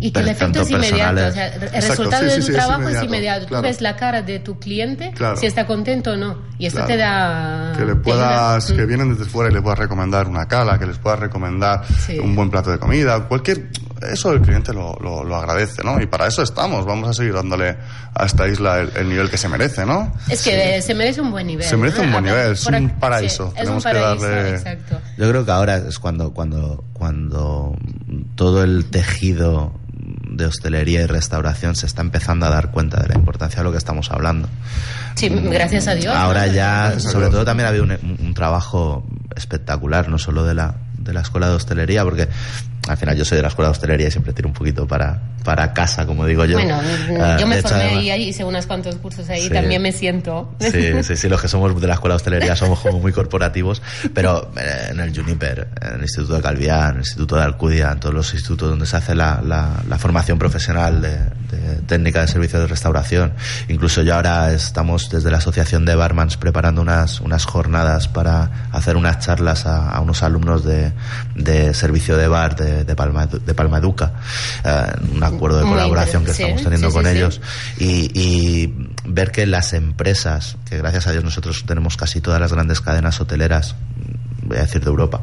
y que el efecto es inmediato. O sea, el resultado de tu trabajo es inmediato. Tú ves la cara de tu cliente, si está contento o no. Y esto te da. Que le puedas, que vienen desde fuera y le puedas recomendar una cala, que les puedas recomendar un buen plato de comida, cualquier. Eso el cliente lo, lo, agradece, ¿no? Y para eso estamos. Vamos a seguir dándole a esta isla el, nivel que se merece, ¿no? Es que se merece un buen nivel. Se merece un buen nivel, es un paraíso. Tenemos que darle. Exacto. Yo creo que ahora es cuando, cuando, cuando todo el tejido de hostelería y restauración se está empezando a dar cuenta de la importancia de lo que estamos hablando. Sí, gracias a Dios. Ahora ya, sobre todo también ha habido un, un trabajo espectacular, no solo de la, de la escuela de hostelería, porque al final yo soy de la escuela de hostelería y siempre tiro un poquito para, para casa, como digo yo. Bueno, ah, yo me formé y hice unos cuantos cursos ahí, también me siento. Sí, sí, sí, los que somos de la escuela de hostelería somos como muy corporativos, pero eh, en el Juniper, en el Instituto de Calviá, en el Instituto de Alcudia, en todos los institutos donde se hace la, la, formación profesional de, técnica de servicio de restauración, incluso yo ahora estamos desde la Asociación de Barmans preparando unas, unas jornadas para hacer unas charlas a, a unos alumnos de, de servicio de bar, de de, Palma, de Palmaduca, eh, un acuerdo de colaboración que estamos teniendo con ellos, y, ver que las empresas, que gracias a Dios nosotros tenemos casi todas las grandes cadenas hoteleras, voy a decir de Europa,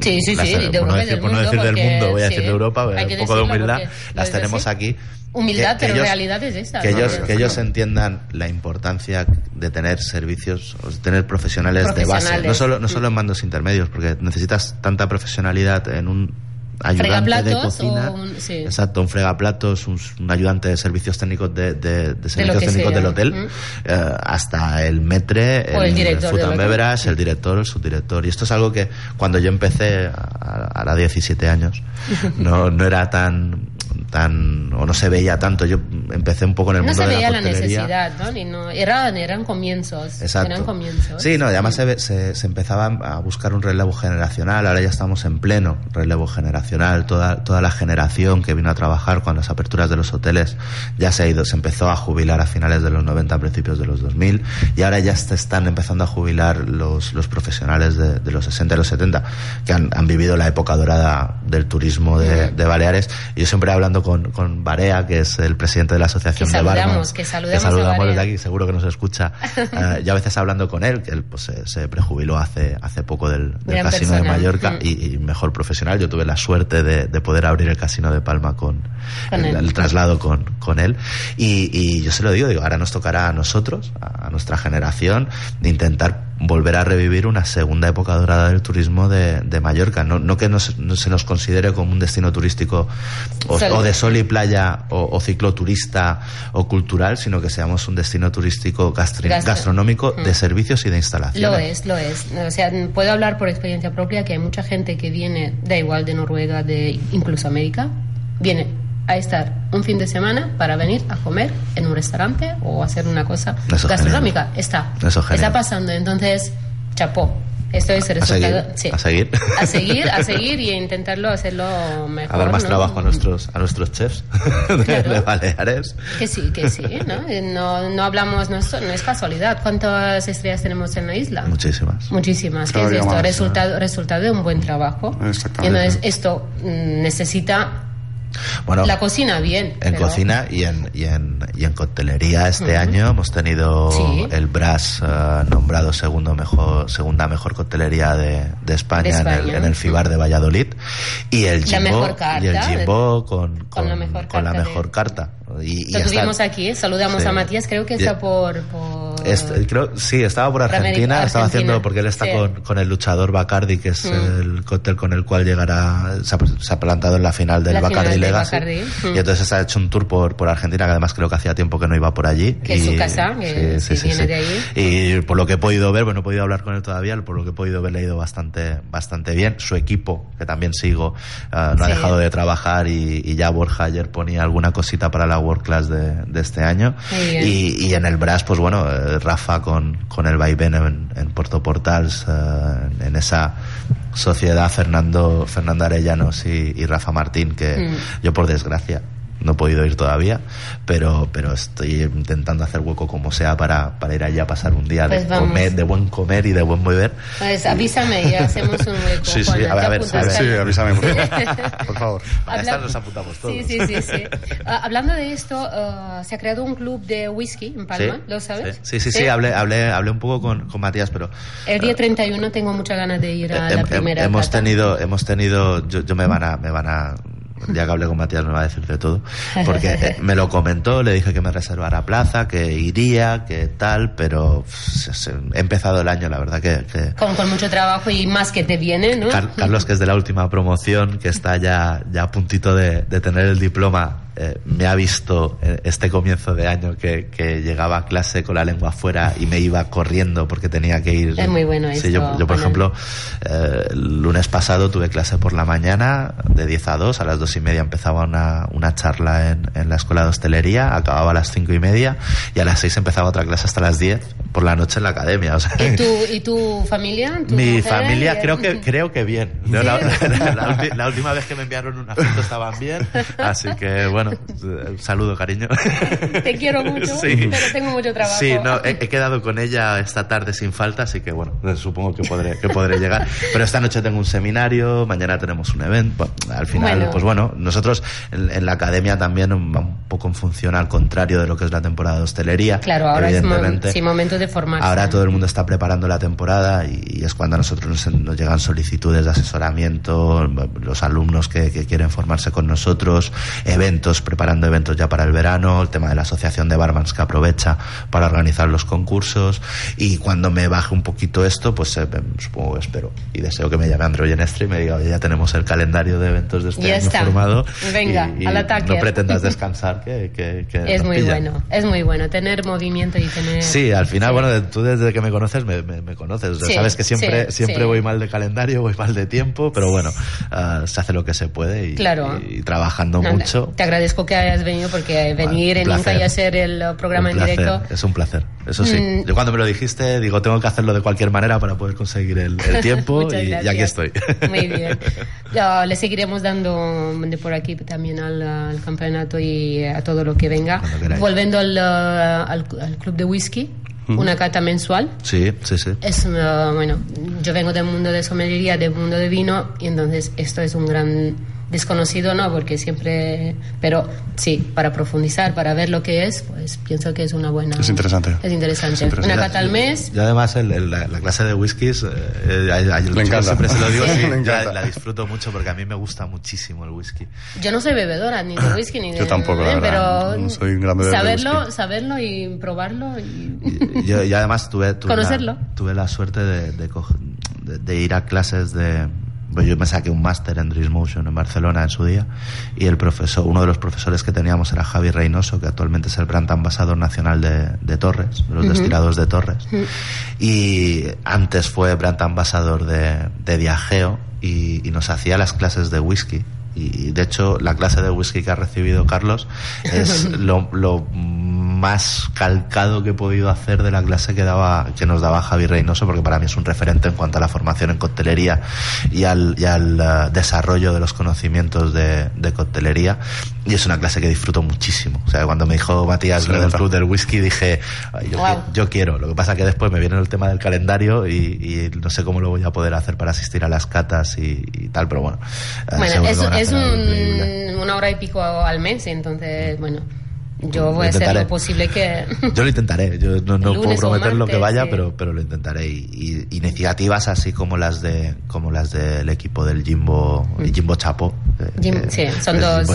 Sí, sí, sí, de por, no decir, por no decir del mundo, voy a decir de Europa, un poco de humildad, las tenemos aquí. Humildad, pero realidad es esa. Que, ellos, que ellos entiendan la importancia de tener servicios, de tener profesionales, de base, no solo, no solo en mandos intermedios, porque necesitas tanta profesionalidad en un ayudante de cocina. Un, Exacto, un fregaplatos, un, un, ayudante de servicios técnicos de, de, de servicios técnicos del hotel, eh, hasta el metre, el, el, director el beverage, el director, el subdirector. Y esto es algo que cuando yo empecé, a 17 años, no, no era tan tan o no se veía tanto. Yo empecé un poco en el no mundo se de veía la la coctelería. necesidad, ¿no? Ni no eran, eran comienzos. Exacto. Eran comienzos. Sí, no, además se, se, se empezaba a buscar un relevo generacional, ahora ya estamos en pleno relevo generacional, toda, toda la generación que vino a trabajar con las aperturas de los hoteles ya se ha ido, se empezó a jubilar a finales de los 90, a principios de los 2000, y ahora ya se están empezando a jubilar los, los profesionales de, de los 60 y los 70, que han, han vivido la época dorada del turismo de, de Baleares. Y yo siempre hablando con, con Barea, que es el presidente de la Asociación Que de Barmans, que saludamos desde aquí, seguro que nos escucha. Eh, yo a veces hablando con él, que él pues, se, se prejubiló hace, hace poco del, casino de. Mallorca Mm. y, y mejor profesional. Yo tuve la suerte de, de poder abrir el casino de Palma con, Con el, traslado con, con él. Y, y yo se lo digo, digo, ahora nos tocará a nosotros, a nuestra generación, de intentar volver a revivir una segunda época dorada del turismo de, de Mallorca. No, no que nos- no se nos considere como un destino turístico o, de sol y playa o, o cicloturista o cultural, sino que seamos un destino turístico Gastro- gastronómico Mm. de servicios y de instalaciones. Lo es, lo es. O sea, puedo hablar por experiencia propia que hay mucha gente que viene, da igual, de Noruega, de incluso América, viene a estar un fin de semana para venir a comer en un restaurante o hacer una cosa Eso gastronómica. genial. Está. Eso genial. Está pasando. Entonces, chapó. Esto es el A seguir, resultado. sí. a seguir. A seguir, a seguir y intentarlo hacerlo mejor. a dar más ¿no? trabajo a nuestros a nuestros chefs de, Claro. de Baleares. Que sí, que sí, ¿no? No, no hablamos, no es, no es casualidad. ¿Cuántas estrellas tenemos en la isla? Muchísimas. Muchísimas. ¿Qué es esto? más, resultado, resultado de un buen trabajo. Exactamente. Entonces, esto mm, necesita Bueno, la cocina bien. en pero- cocina y en, y en, y en coctelería este año hemos tenido Sí. el Brass eh, nombrado segundo mejor, segunda mejor coctelería de, de España, De en, el, en el FIBAR de Valladolid y el Jimbo, y el Jimbo con, con, con la mejor con la carta de- mejor carta. Y, y Lo hasta- tuvimos aquí, ¿eh? saludamos Sí. a Matías, creo que Y- está por... por... Este, creo, sí, estaba por Argentina, América- estaba Argentina, haciendo, porque él está sí. con, con el luchador Bacardi, que es Mm. el cóctel con el cual llegará, se ha, se ha plantado en la final del La final Bacardi del Legacy. Bacardi, mm. Y entonces ha hecho un tour por, por Argentina, que además creo que hacía tiempo que no iba por allí. Que es su casa, que sí viene de ahí. Y por lo que he podido ver, bueno, no he podido hablar con él todavía, por lo que he podido ver, le ha ido bastante, bastante bien. Su equipo, que también sigo, ah, no ha Sí. dejado de trabajar y, y ya Borja ayer ponía alguna cosita para la World Class de, de este año. Y, y en el Brass, pues bueno, eh, Rafa con, con el vaivén en, en Puerto Portals, eh, en esa sociedad Fernando, Fernando Arellanos y, y Rafa Martín, que Mm. yo por desgracia no he podido ir todavía, pero, pero estoy intentando hacer hueco como sea para, para ir allí a pasar un día Pues de, comer, de buen comer y de buen beber. Pues avísame y hacemos un hueco. Sí, sí, a ver, ¿te a ver, a ver. Sí, avísame, por favor. Por favor. Para Habla- estas nos apuntamos todos. Sí, sí, sí. sí. Ah, hablando de esto, ah, se ha creado un club de whisky en Palma, ¿lo sabes? Sí, sí, sí, hablé, hablé, hablé un poco con, con Matías, pero El día 31 tengo muchas ganas de ir a la primera. hemos cata. tenido hemos tenido yo, yo me van a me van a el día que hablé con Matías me va a decir de todo porque eh, me lo comentó le dije que me reservara plaza que iría que tal pero he empezado el año la verdad que, que Con, con mucho trabajo y más que te viene, ¿no? Car- Carlos que es de la última promoción que está ya ya a puntito de, de tener el diploma eh, me ha visto eh, este comienzo de año que, que llegaba a clase con la lengua afuera y me iba corriendo porque tenía que ir Es muy bueno Sí, esto, yo, yo, por ejemplo eh, el lunes pasado tuve clase por la mañana de 10 a 2, a las 2 y media empezaba una, una charla en, en la escuela de hostelería, acababa a las 5 y media y a las 6 empezaba otra clase hasta las 10 por la noche en la academia. O sea, ¿Y tu, ¿Y tu familia? ¿Tu mi familia creo que creo que bien. Sí. la, la- la la última vez que me enviaron una foto estaban bien, así que bueno, eh, saludo cariño. Te quiero mucho, Sí. pero tengo mucho trabajo. Sí, no, he, he quedado con ella esta tarde sin falta, así que bueno, supongo que podré, que podré llegar. Pero esta noche tengo un seminario, mañana tenemos un evento. Bueno, al final, Bueno. pues bueno, nosotros en, en la academia también va un poco en función al contrario de lo que es la temporada de hostelería. Claro, ahora es mo- sí, momento de formarse. Ahora todo el mundo está preparando la temporada y, y es cuando a nosotros nos, nos llegan solicitudes de asesoramiento, los alumnos que, que quieren formarse con nosotros, eventos, preparando eventos ya para el verano, el tema de la asociación de barmans que aprovecha para organizar los concursos y cuando me baje un poquito esto, pues eh, supongo, espero y deseo que me llame Andrew Yenestre y me diga, oye, ya tenemos el calendario de eventos de este Ya año está. formado Venga, y, y al ataque. no pretendas descansar que, que, que Es muy pilla. bueno, es muy bueno tener movimiento y tener... Sí, al final, bueno, tú desde que me conoces me, me- me conoces. O sea, Sí, sabes que siempre, sí, siempre sí. voy mal de calendario, voy mal de tiempo, pero bueno, ah, se hace lo que se puede y, Claro. y trabajando No, mucho. Te agradezco agradezco que hayas venido porque venir en Inca y hacer el programa en directo. Es un placer, eso sí. Mm. Yo cuando me lo dijiste, digo, tengo que hacerlo de cualquier manera para poder conseguir el, tiempo y, aquí estoy. Muy bien. le seguiremos dando de por aquí también al, campeonato y a todo lo que venga. Volviendo al, al, club de whisky una cata mensual. Sí, sí, sí. Es, bueno, yo vengo del mundo de sommelería, del mundo de vino, y entonces esto es un gran desconocido no, porque siempre, pero sí, para profundizar, para ver lo que es, pues pienso que es una buena... Es interesante. Es interesante. Una cata al mes. Y además la, clase de whiskies, eh, me encanta. siempre se lo digo, sí, la, disfruto mucho porque a mí me gusta muchísimo el whisky. Yo no soy bebedora ni de whisky ni de... Yo tampoco, la pero no soy un gran bebedor saberlo, saberlo y probarlo y... y, además tuve, tuve, Conocerlo. La, tuve la suerte de, de ir a clases de pues yo me saqué un máster en Dream Motion en Barcelona en su día y el profesor, uno de los profesores que teníamos era Javi Reynoso, que actualmente es el brand ambasador nacional de, Torres, de los destilados de Torres. Y antes fue brand ambasador de, de Diageo y, y nos hacía las clases de whisky y de hecho la clase de whisky que ha recibido Carlos es lo, lo más calcado que he podido hacer de la clase que daba que nos daba Javi Reynoso porque para mí es un referente en cuanto a la formación en coctelería y al, y al uh, desarrollo de los conocimientos de, de, coctelería. Y es una clase que disfruto muchísimo. O sea cuando me dijo Matías lo del club del whisky dije yo, yo, quiero. Lo que pasa que después me viene el tema del calendario y, y, no sé cómo lo voy a poder hacer para asistir a las catas y, y tal pero bueno, bueno es, es un, una hora y pico al mes entonces bueno yo voy a hacer lo posible que... Yo lo intentaré, yo no, no puedo prometer lo que vaya, pero, pero lo intentaré. Y, iniciativas así como las de como las del equipo del Jimbo, mm. Jimbo Chapo, eh, sí, son dos.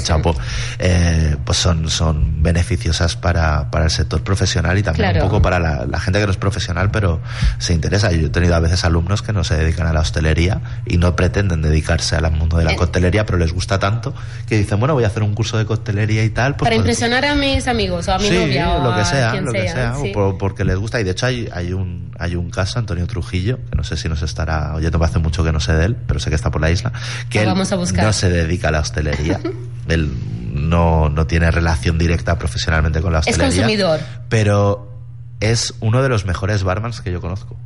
Eh, pues son, son beneficiosas para, para el sector profesional y también un poco para la, gente que no es profesional, pero se interesa. Yo he tenido a veces alumnos que no se dedican a la hostelería y no pretenden dedicarse al mundo de la coctelería, pero les gusta tanto que dicen, bueno, voy a hacer un curso de coctelería y tal. Pues para impresionar a mí amigos o a mi novia o lo que sea, lo que sea, porque les gusta. Y de hecho hay, hay, un, hay un caso, Antonio Trujillo, que no sé si nos estará oyendo, hace mucho que no sé de él, pero sé que está por la isla, que él no se dedica a la hostelería. él no, no tiene relación directa profesionalmente con la hostelería. Es consumidor. Pero es uno de los mejores barmans que yo conozco.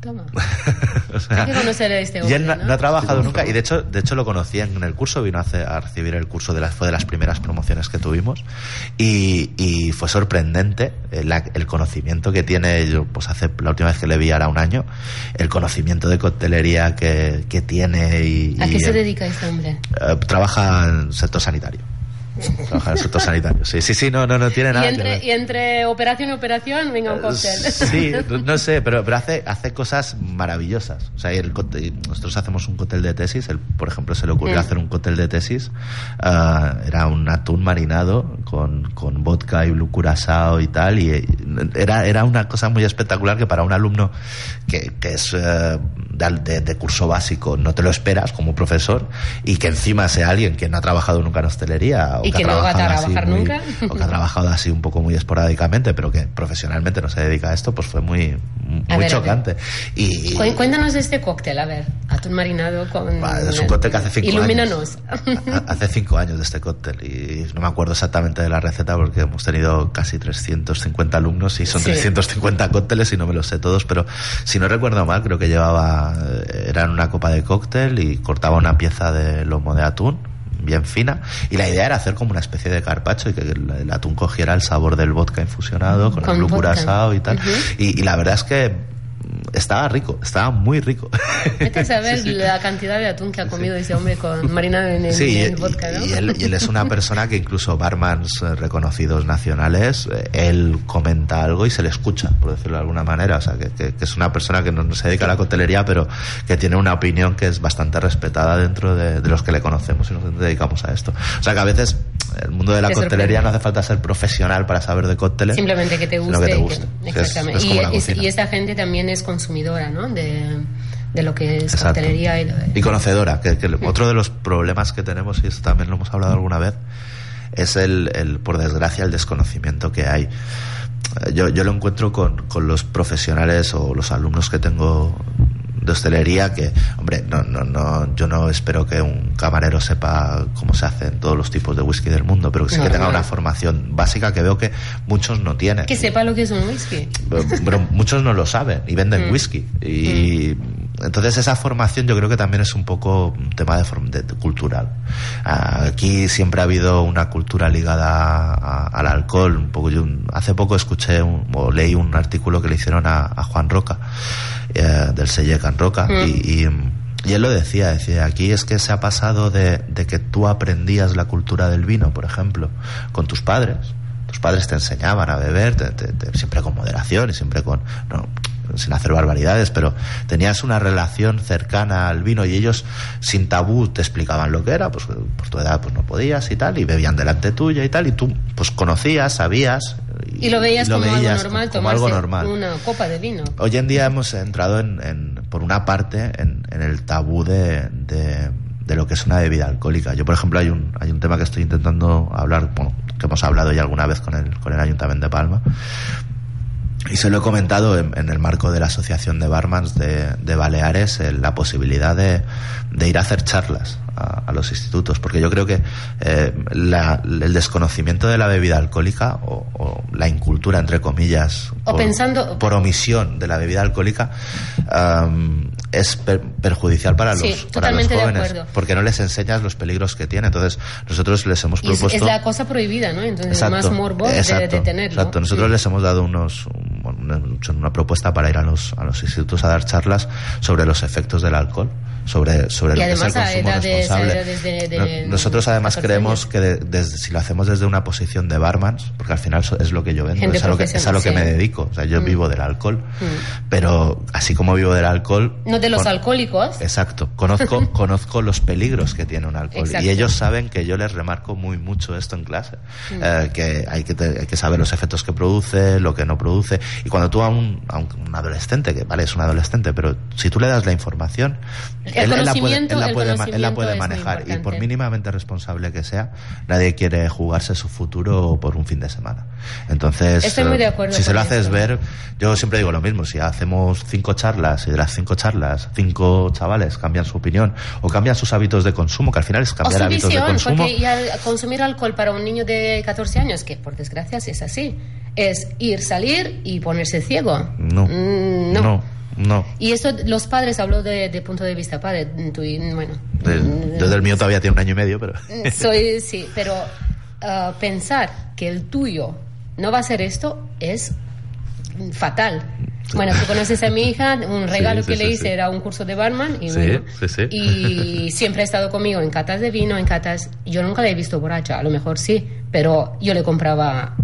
Toma. Hay que conocer a este hombre, Y él no, ha trabajado nunca, y de hecho, de hecho lo conocí en el curso, vino a, a recibir el curso, de las, fue de las primeras promociones que tuvimos, y, y fue sorprendente el, el, conocimiento que tiene, yo pues hace la última vez que le vi era un año, el conocimiento de coctelería que, que tiene. Y, ¿A qué se dedica este hombre? Eh, trabaja en el sector sanitario. Trabajar en sector sanitario. Sí, sí, sí, no, no, no tiene nada. Y entre, y entre operación y operación, venga un cóctel. Sí, no sé, pero, pero hace, hace cosas maravillosas. O sea, el, nosotros hacemos un cóctel de tesis. Él, por ejemplo, se le ocurrió mm. hacer un cóctel de tesis. Uh, era un atún marinado con, con vodka y blue curacao y tal. Y era, era una cosa muy espectacular que para un alumno que, que es uh, de, de, curso básico no te lo esperas como profesor y que encima sea alguien que no ha trabajado nunca en hostelería y que, no va a trabajar nunca. O que ha trabajado así un poco muy esporádicamente, pero que profesionalmente no se dedica a esto, pues fue muy, muy chocante. Y, Cuéntanos de este cóctel, a ver, atún marinado con... es un cóctel que hace cinco Ilumínanos. años. hace cinco años de este cóctel y no me acuerdo exactamente de la receta porque hemos tenido casi 350 alumnos y son 350 cócteles y no me los sé todos, pero si no recuerdo mal, creo que llevaba, eh, era una copa de cóctel y cortaba una pieza de lomo de atún bien fina. Y la idea era hacer como una especie de carpacho y que el, atún cogiera el sabor del vodka infusionado con, el blue y tal. y, y, la verdad es que estaba rico, estaba muy rico. Vete a saber la cantidad de atún que ha comido ese hombre con marina en, el vodka, ¿no? Y él, y él, es una persona que incluso barmans eh, reconocidos nacionales, eh, él comenta algo y se le escucha, por decirlo de alguna manera. O sea, que, que, es una persona que no, se dedica a la coctelería, pero que tiene una opinión que es bastante respetada dentro de, de los que le conocemos y nos dedicamos a esto. O sea, que a veces el mundo de la coctelería no hace falta ser profesional para saber de cócteles. Simplemente que te guste. exactamente. y, esa gente también es consumidora, ¿no? De, lo que es coctelería y, conocedora. Que, otro de los problemas que tenemos, y esto también lo hemos hablado alguna vez, es el, el por desgracia, el desconocimiento que hay. Yo, yo lo encuentro con, con los profesionales o los alumnos que tengo de hostelería que, hombre, no, no, no, yo no espero que un camarero sepa cómo se hacen todos los tipos de whisky del mundo, pero que sí No, que tenga no. una formación básica que veo que muchos no tienen. Que sepa lo que es un whisky. pero muchos no lo saben y venden Mm. whisky y entonces esa formación yo creo que también es un poco un tema de, form- de- de cultural aquí siempre ha habido una cultura ligada a- al alcohol un poco yo hace poco escuché un- o leí un artículo que le hicieron a, a Juan Roca eh, del Selle Can Roca Mm. y, y, y él lo decía, decía, aquí es que se ha pasado de, de que tú aprendías la cultura del vino, por ejemplo, con tus padres. Tus padres te enseñaban a beber, te- te- te- siempre con moderación y siempre con, no, sin hacer barbaridades, pero tenías una relación cercana al vino y ellos sin tabú te explicaban lo que era, pues por tu edad pues no podías y tal, y bebían delante tuya y tal, y tú pues conocías, sabías. Y lo veías como veías algo normal, como tomarse algo normal. una copa de vino. Hoy en día hemos entrado, en, en- por una parte, en, en el tabú de, de- de lo que es una bebida alcohólica. Yo, por ejemplo, hay un, hay un tema que estoy intentando hablar, bueno, que hemos hablado ya alguna vez con el, con el Ayuntamiento de Palma, y se lo he comentado en, en el marco de la Asociación de Barmans de, de Baleares, eh, la posibilidad de, de ir a hacer charlas a, a los institutos, porque yo creo que eh, la- el desconocimiento de la bebida alcohólica o, o la incultura, entre comillas, O pensando- por omisión de la bebida alcohólica, es per- perjudicial para los, Sí, para los jóvenes, porque no les enseñas los peligros que tiene. Entonces, nosotros les hemos Y es, propuesto... es la cosa prohibida, ¿no? Entonces Exacto, más morbo de, exacto, de tenerlo. Exacto. Nosotros les hemos dado unos, un- una, una propuesta para ir a los, a los institutos a dar charlas sobre los efectos del alcohol, sobre, sobre Y lo que es el consumo responsable. de- Nosotros además 14 creemos que de- desde- si lo hacemos desde una posición de barmans, porque al final es lo que yo vendo, Gente es a lo que, es a lo que me dedico. O sea, yo Mm. vivo del alcohol, Mm. pero así como vivo del alcohol... No de los con- alcohólicos. Exacto, conozco, conozco los peligros que tiene un alcohol Exacto. y ellos saben que yo les remarco muy mucho esto en clase, Mm. eh, que, hay que te- hay que saber los efectos que produce, lo que no produce y cuando tú a un, a un, un adolescente, que vale, es un adolescente, pero si tú le das la información, él, él la puede, él la puede, él la puede manejar y por mínimamente responsable que sea, nadie quiere jugarse su futuro por un fin de semana. Entonces, Estoy muy de eh, acuerdo si se lo haces ver, yo siempre digo lo mismo, si hacemos cinco charlas y de las cinco charlas, cinco chavales cambian su opinión o cambian sus hábitos de consumo, que al final es O cambiar hábitos de consumo. porque ya consumir alcohol para un niño de 14 años, que por desgracia es así, es ir, salir y ponerse ciego. No, Mm, no. no, no. Y esto, los padres, hablo de, de punto de vista padre, tú y- bueno. De- mm, Desde el mío todavía tiene un año y medio, pero... Soy, sí, pero ah, pensar que el tuyo no va a ser esto es fatal. Bueno, tú conoces a mi hija, un regalo sí, que le hice era un curso de barman y, Sí, bueno, sí, sí. y siempre ha estado conmigo en catas de vino, en catas. Yo nunca la he visto borracha, a lo mejor sí, pero yo le compraba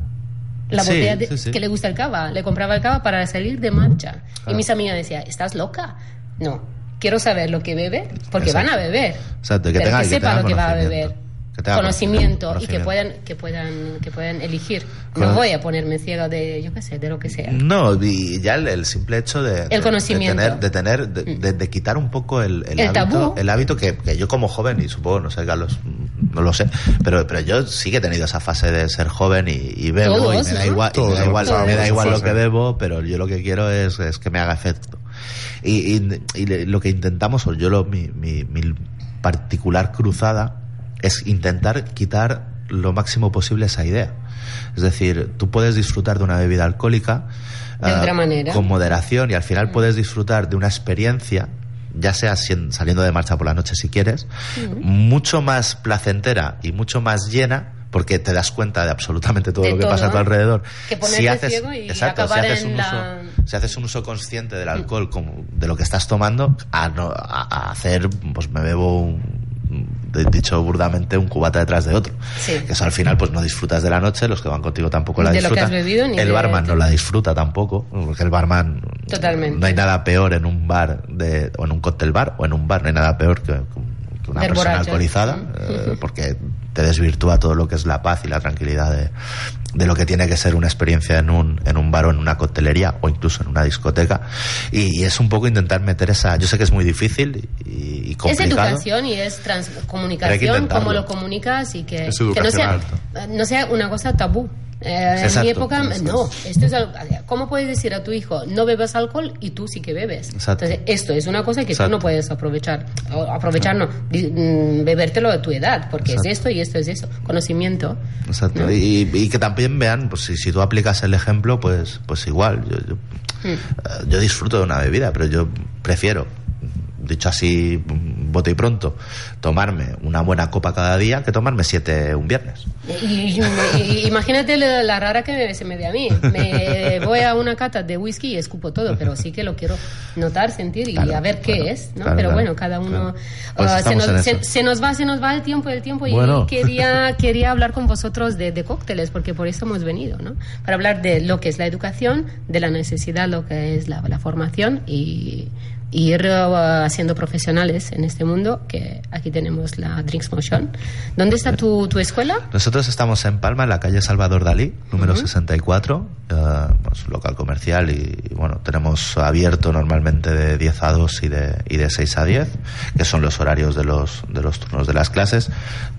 la Sí, botella de- sí, sí. que le gusta el cava, le compraba el cava para salir de marcha. Y Claro. mis amigas decían, ¿estás loca? No, quiero saber lo que bebe, porque Exacto. van a beber. Exacto, que pero tenga- que que sepa lo que va a beber. Que tenga conocimiento, y que puedan que puedan que puedan elegir. No voy a ponerme ciega de yo qué sé, de lo que sea. No, y ya el, el simple hecho de, de- conocimiento. de tener, de, tener de, de- de quitar un poco el, el El hábito, tabú. el hábito que, que yo como joven, y supongo, no sé, Carlos, mm, no lo sé, pero, pero yo sí que he tenido esa fase de ser joven y, y bebo, Todos, y me da ¿no? igual, y me da igual, me da lo que bebo, pero yo lo que quiero es, es que me haga efecto. Y, y- y le- lo que intentamos, o yo lo, mi, mi, mi particular cruzada, es intentar quitar lo máximo posible esa idea. Es decir, tú puedes disfrutar de una bebida alcohólica De ah, otra manera. con moderación y al final puedes disfrutar de una experiencia ya sea saliendo de marcha por la noche si quieres, mucho más placentera y mucho más llena porque te das cuenta de absolutamente todo De lo que todo, pasa a tu alrededor. Que ciego y exacto, si haces, un la- uso, si haces un uso consciente del alcohol como de lo que estás tomando, a, no, a, a hacer, pues me bebo un, dicho burdamente, un cubata detrás de otro. Sí. Que eso al final pues no disfrutas de la noche, los que van contigo tampoco la De lo que disfrutan. has bebido, ni el de- barman no la disfruta tampoco, porque el barman Totalmente. no hay nada peor en un bar de, o en un cóctel bar o en un bar, no hay nada peor que, que una persona borracho. alcoholizada, eh, porque te desvirtúa todo lo que es la paz y la tranquilidad de, de lo que tiene que ser una experiencia en un, en un bar o en una coctelería o incluso en una discoteca. Y, y es un poco intentar meter esa. Yo sé que es muy difícil y, y Es complicado. educación y es transcomunicación, intentarlo. cómo lo comunicas y que, Es que no, sea, no sea una cosa tabú. Eh, en mi época, no. Esto es algo- ¿Cómo puedes decir a tu hijo, no bebas alcohol y tú sí que bebes? Exacto. Entonces, esto es una cosa que Exacto. tú no puedes aprovechar. O aprovechar, no. mm, Bebértelo a tu edad, porque es esto y esto es eso. Conocimiento. Exacto. ¿no? Y, y que también vean, pues si, si tú aplicas el ejemplo, pues, pues igual. Yo, yo, Mm. eh, yo disfruto de una bebida, pero yo prefiero, dicho así, bote y pronto, tomarme una buena copa cada día que tomarme siete un viernes. Y, y- imagínate la, la rara que me- se me ve a mí. Me voy a una cata de whisky y escupo todo, pero sí que lo quiero notar, sentir y Claro, a ver qué claro, es, ¿no? claro, pero bueno, cada uno... Pues se, nos, eso. se- se nos va, se nos va el tiempo, el tiempo Bueno. y quería, quería hablar con vosotros de, de cócteles, porque por eso hemos venido, ¿no? Para hablar de lo que es la educación, de la necesidad, lo que es la, la formación y, y ir uh, siendo profesionales en este mundo, que aquí tenemos la Drinks Motion. ¿Dónde está tu, tu escuela? Nosotros estamos en Palma, en la calle Salvador Dalí, número 64, eh, pues, local comercial y, y, bueno, tenemos abierto normalmente de 10 a 2 y de, y de 6 a 10, que son los horarios de los, de los turnos de las clases,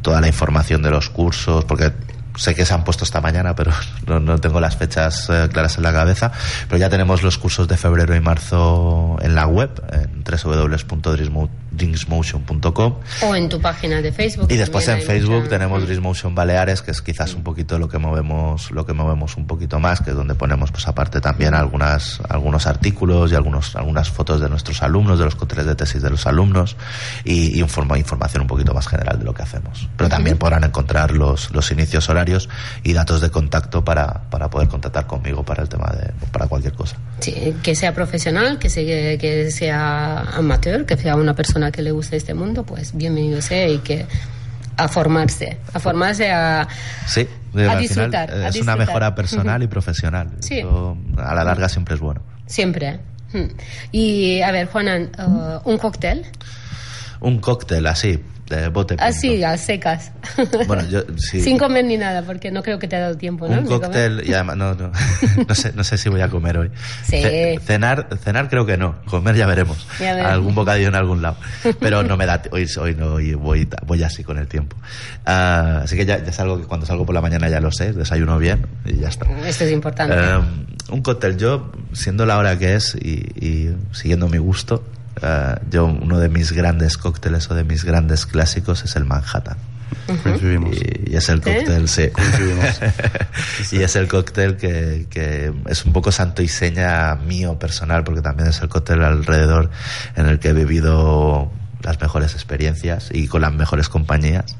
toda la información de los cursos, porque sé que se han puesto esta mañana, pero no, tengo las fechas eh, claras en la cabeza, pero ya tenemos los cursos de febrero y marzo en la web, en www.drinksmotion.com O en tu página de Facebook. y después en Facebook mucha- tenemos Dries Motion Baleares, que es quizás un poquito lo que movemos, lo que movemos un poquito más, que es donde ponemos pues aparte también algunas, algunos artículos y algunos, algunas fotos de nuestros alumnos, de los cócteles de tesis de los alumnos y, y informa- información un poquito más general de lo que hacemos. Pero también podrán encontrar los, los inicios horarios y datos de contacto para, para poder contactar conmigo para el tema de, para cualquier cosa. Sí, que sea profesional, que sea, que sea amateur, que sea una persona que le guste este mundo, pues bienvenido sea y que a formarse, a formarse a... Sí, A al final, disfrutar, eh, a es una mejora personal y profesional. Sí. Eso, a la larga siempre es bueno. Siempre. Y a ver, Juanan, uh, un cóctel, Un cóctel así, de bote. así, a secas. Bueno, yo sí. Sin comer ni nada, porque no creo que te ha dado tiempo, ¿no? un cóctel y además no, no, no sé no sé si voy a comer hoy Sí. Ce- cenar cenar creo que no comer ya veremos Ya veremos. algún bocadillo en algún lado pero no me da hoy hoy no hoy voy voy así con el tiempo Ah, así que ya, ya es algo que cuando salgo por la mañana ya lo sé desayuno bien y ya está Esto es importante. Eh, un cóctel yo siendo la hora que es y, y siguiendo mi gusto eh, yo uno de mis grandes cócteles o de mis grandes clásicos es el Manhattan y, y es el ¿Sí? cóctel, sí. Coincidimos. y es el cóctel que, que es un poco santo y seña mío personal, porque también es el cóctel alrededor en el que he vivido las mejores experiencias y con las mejores compañías.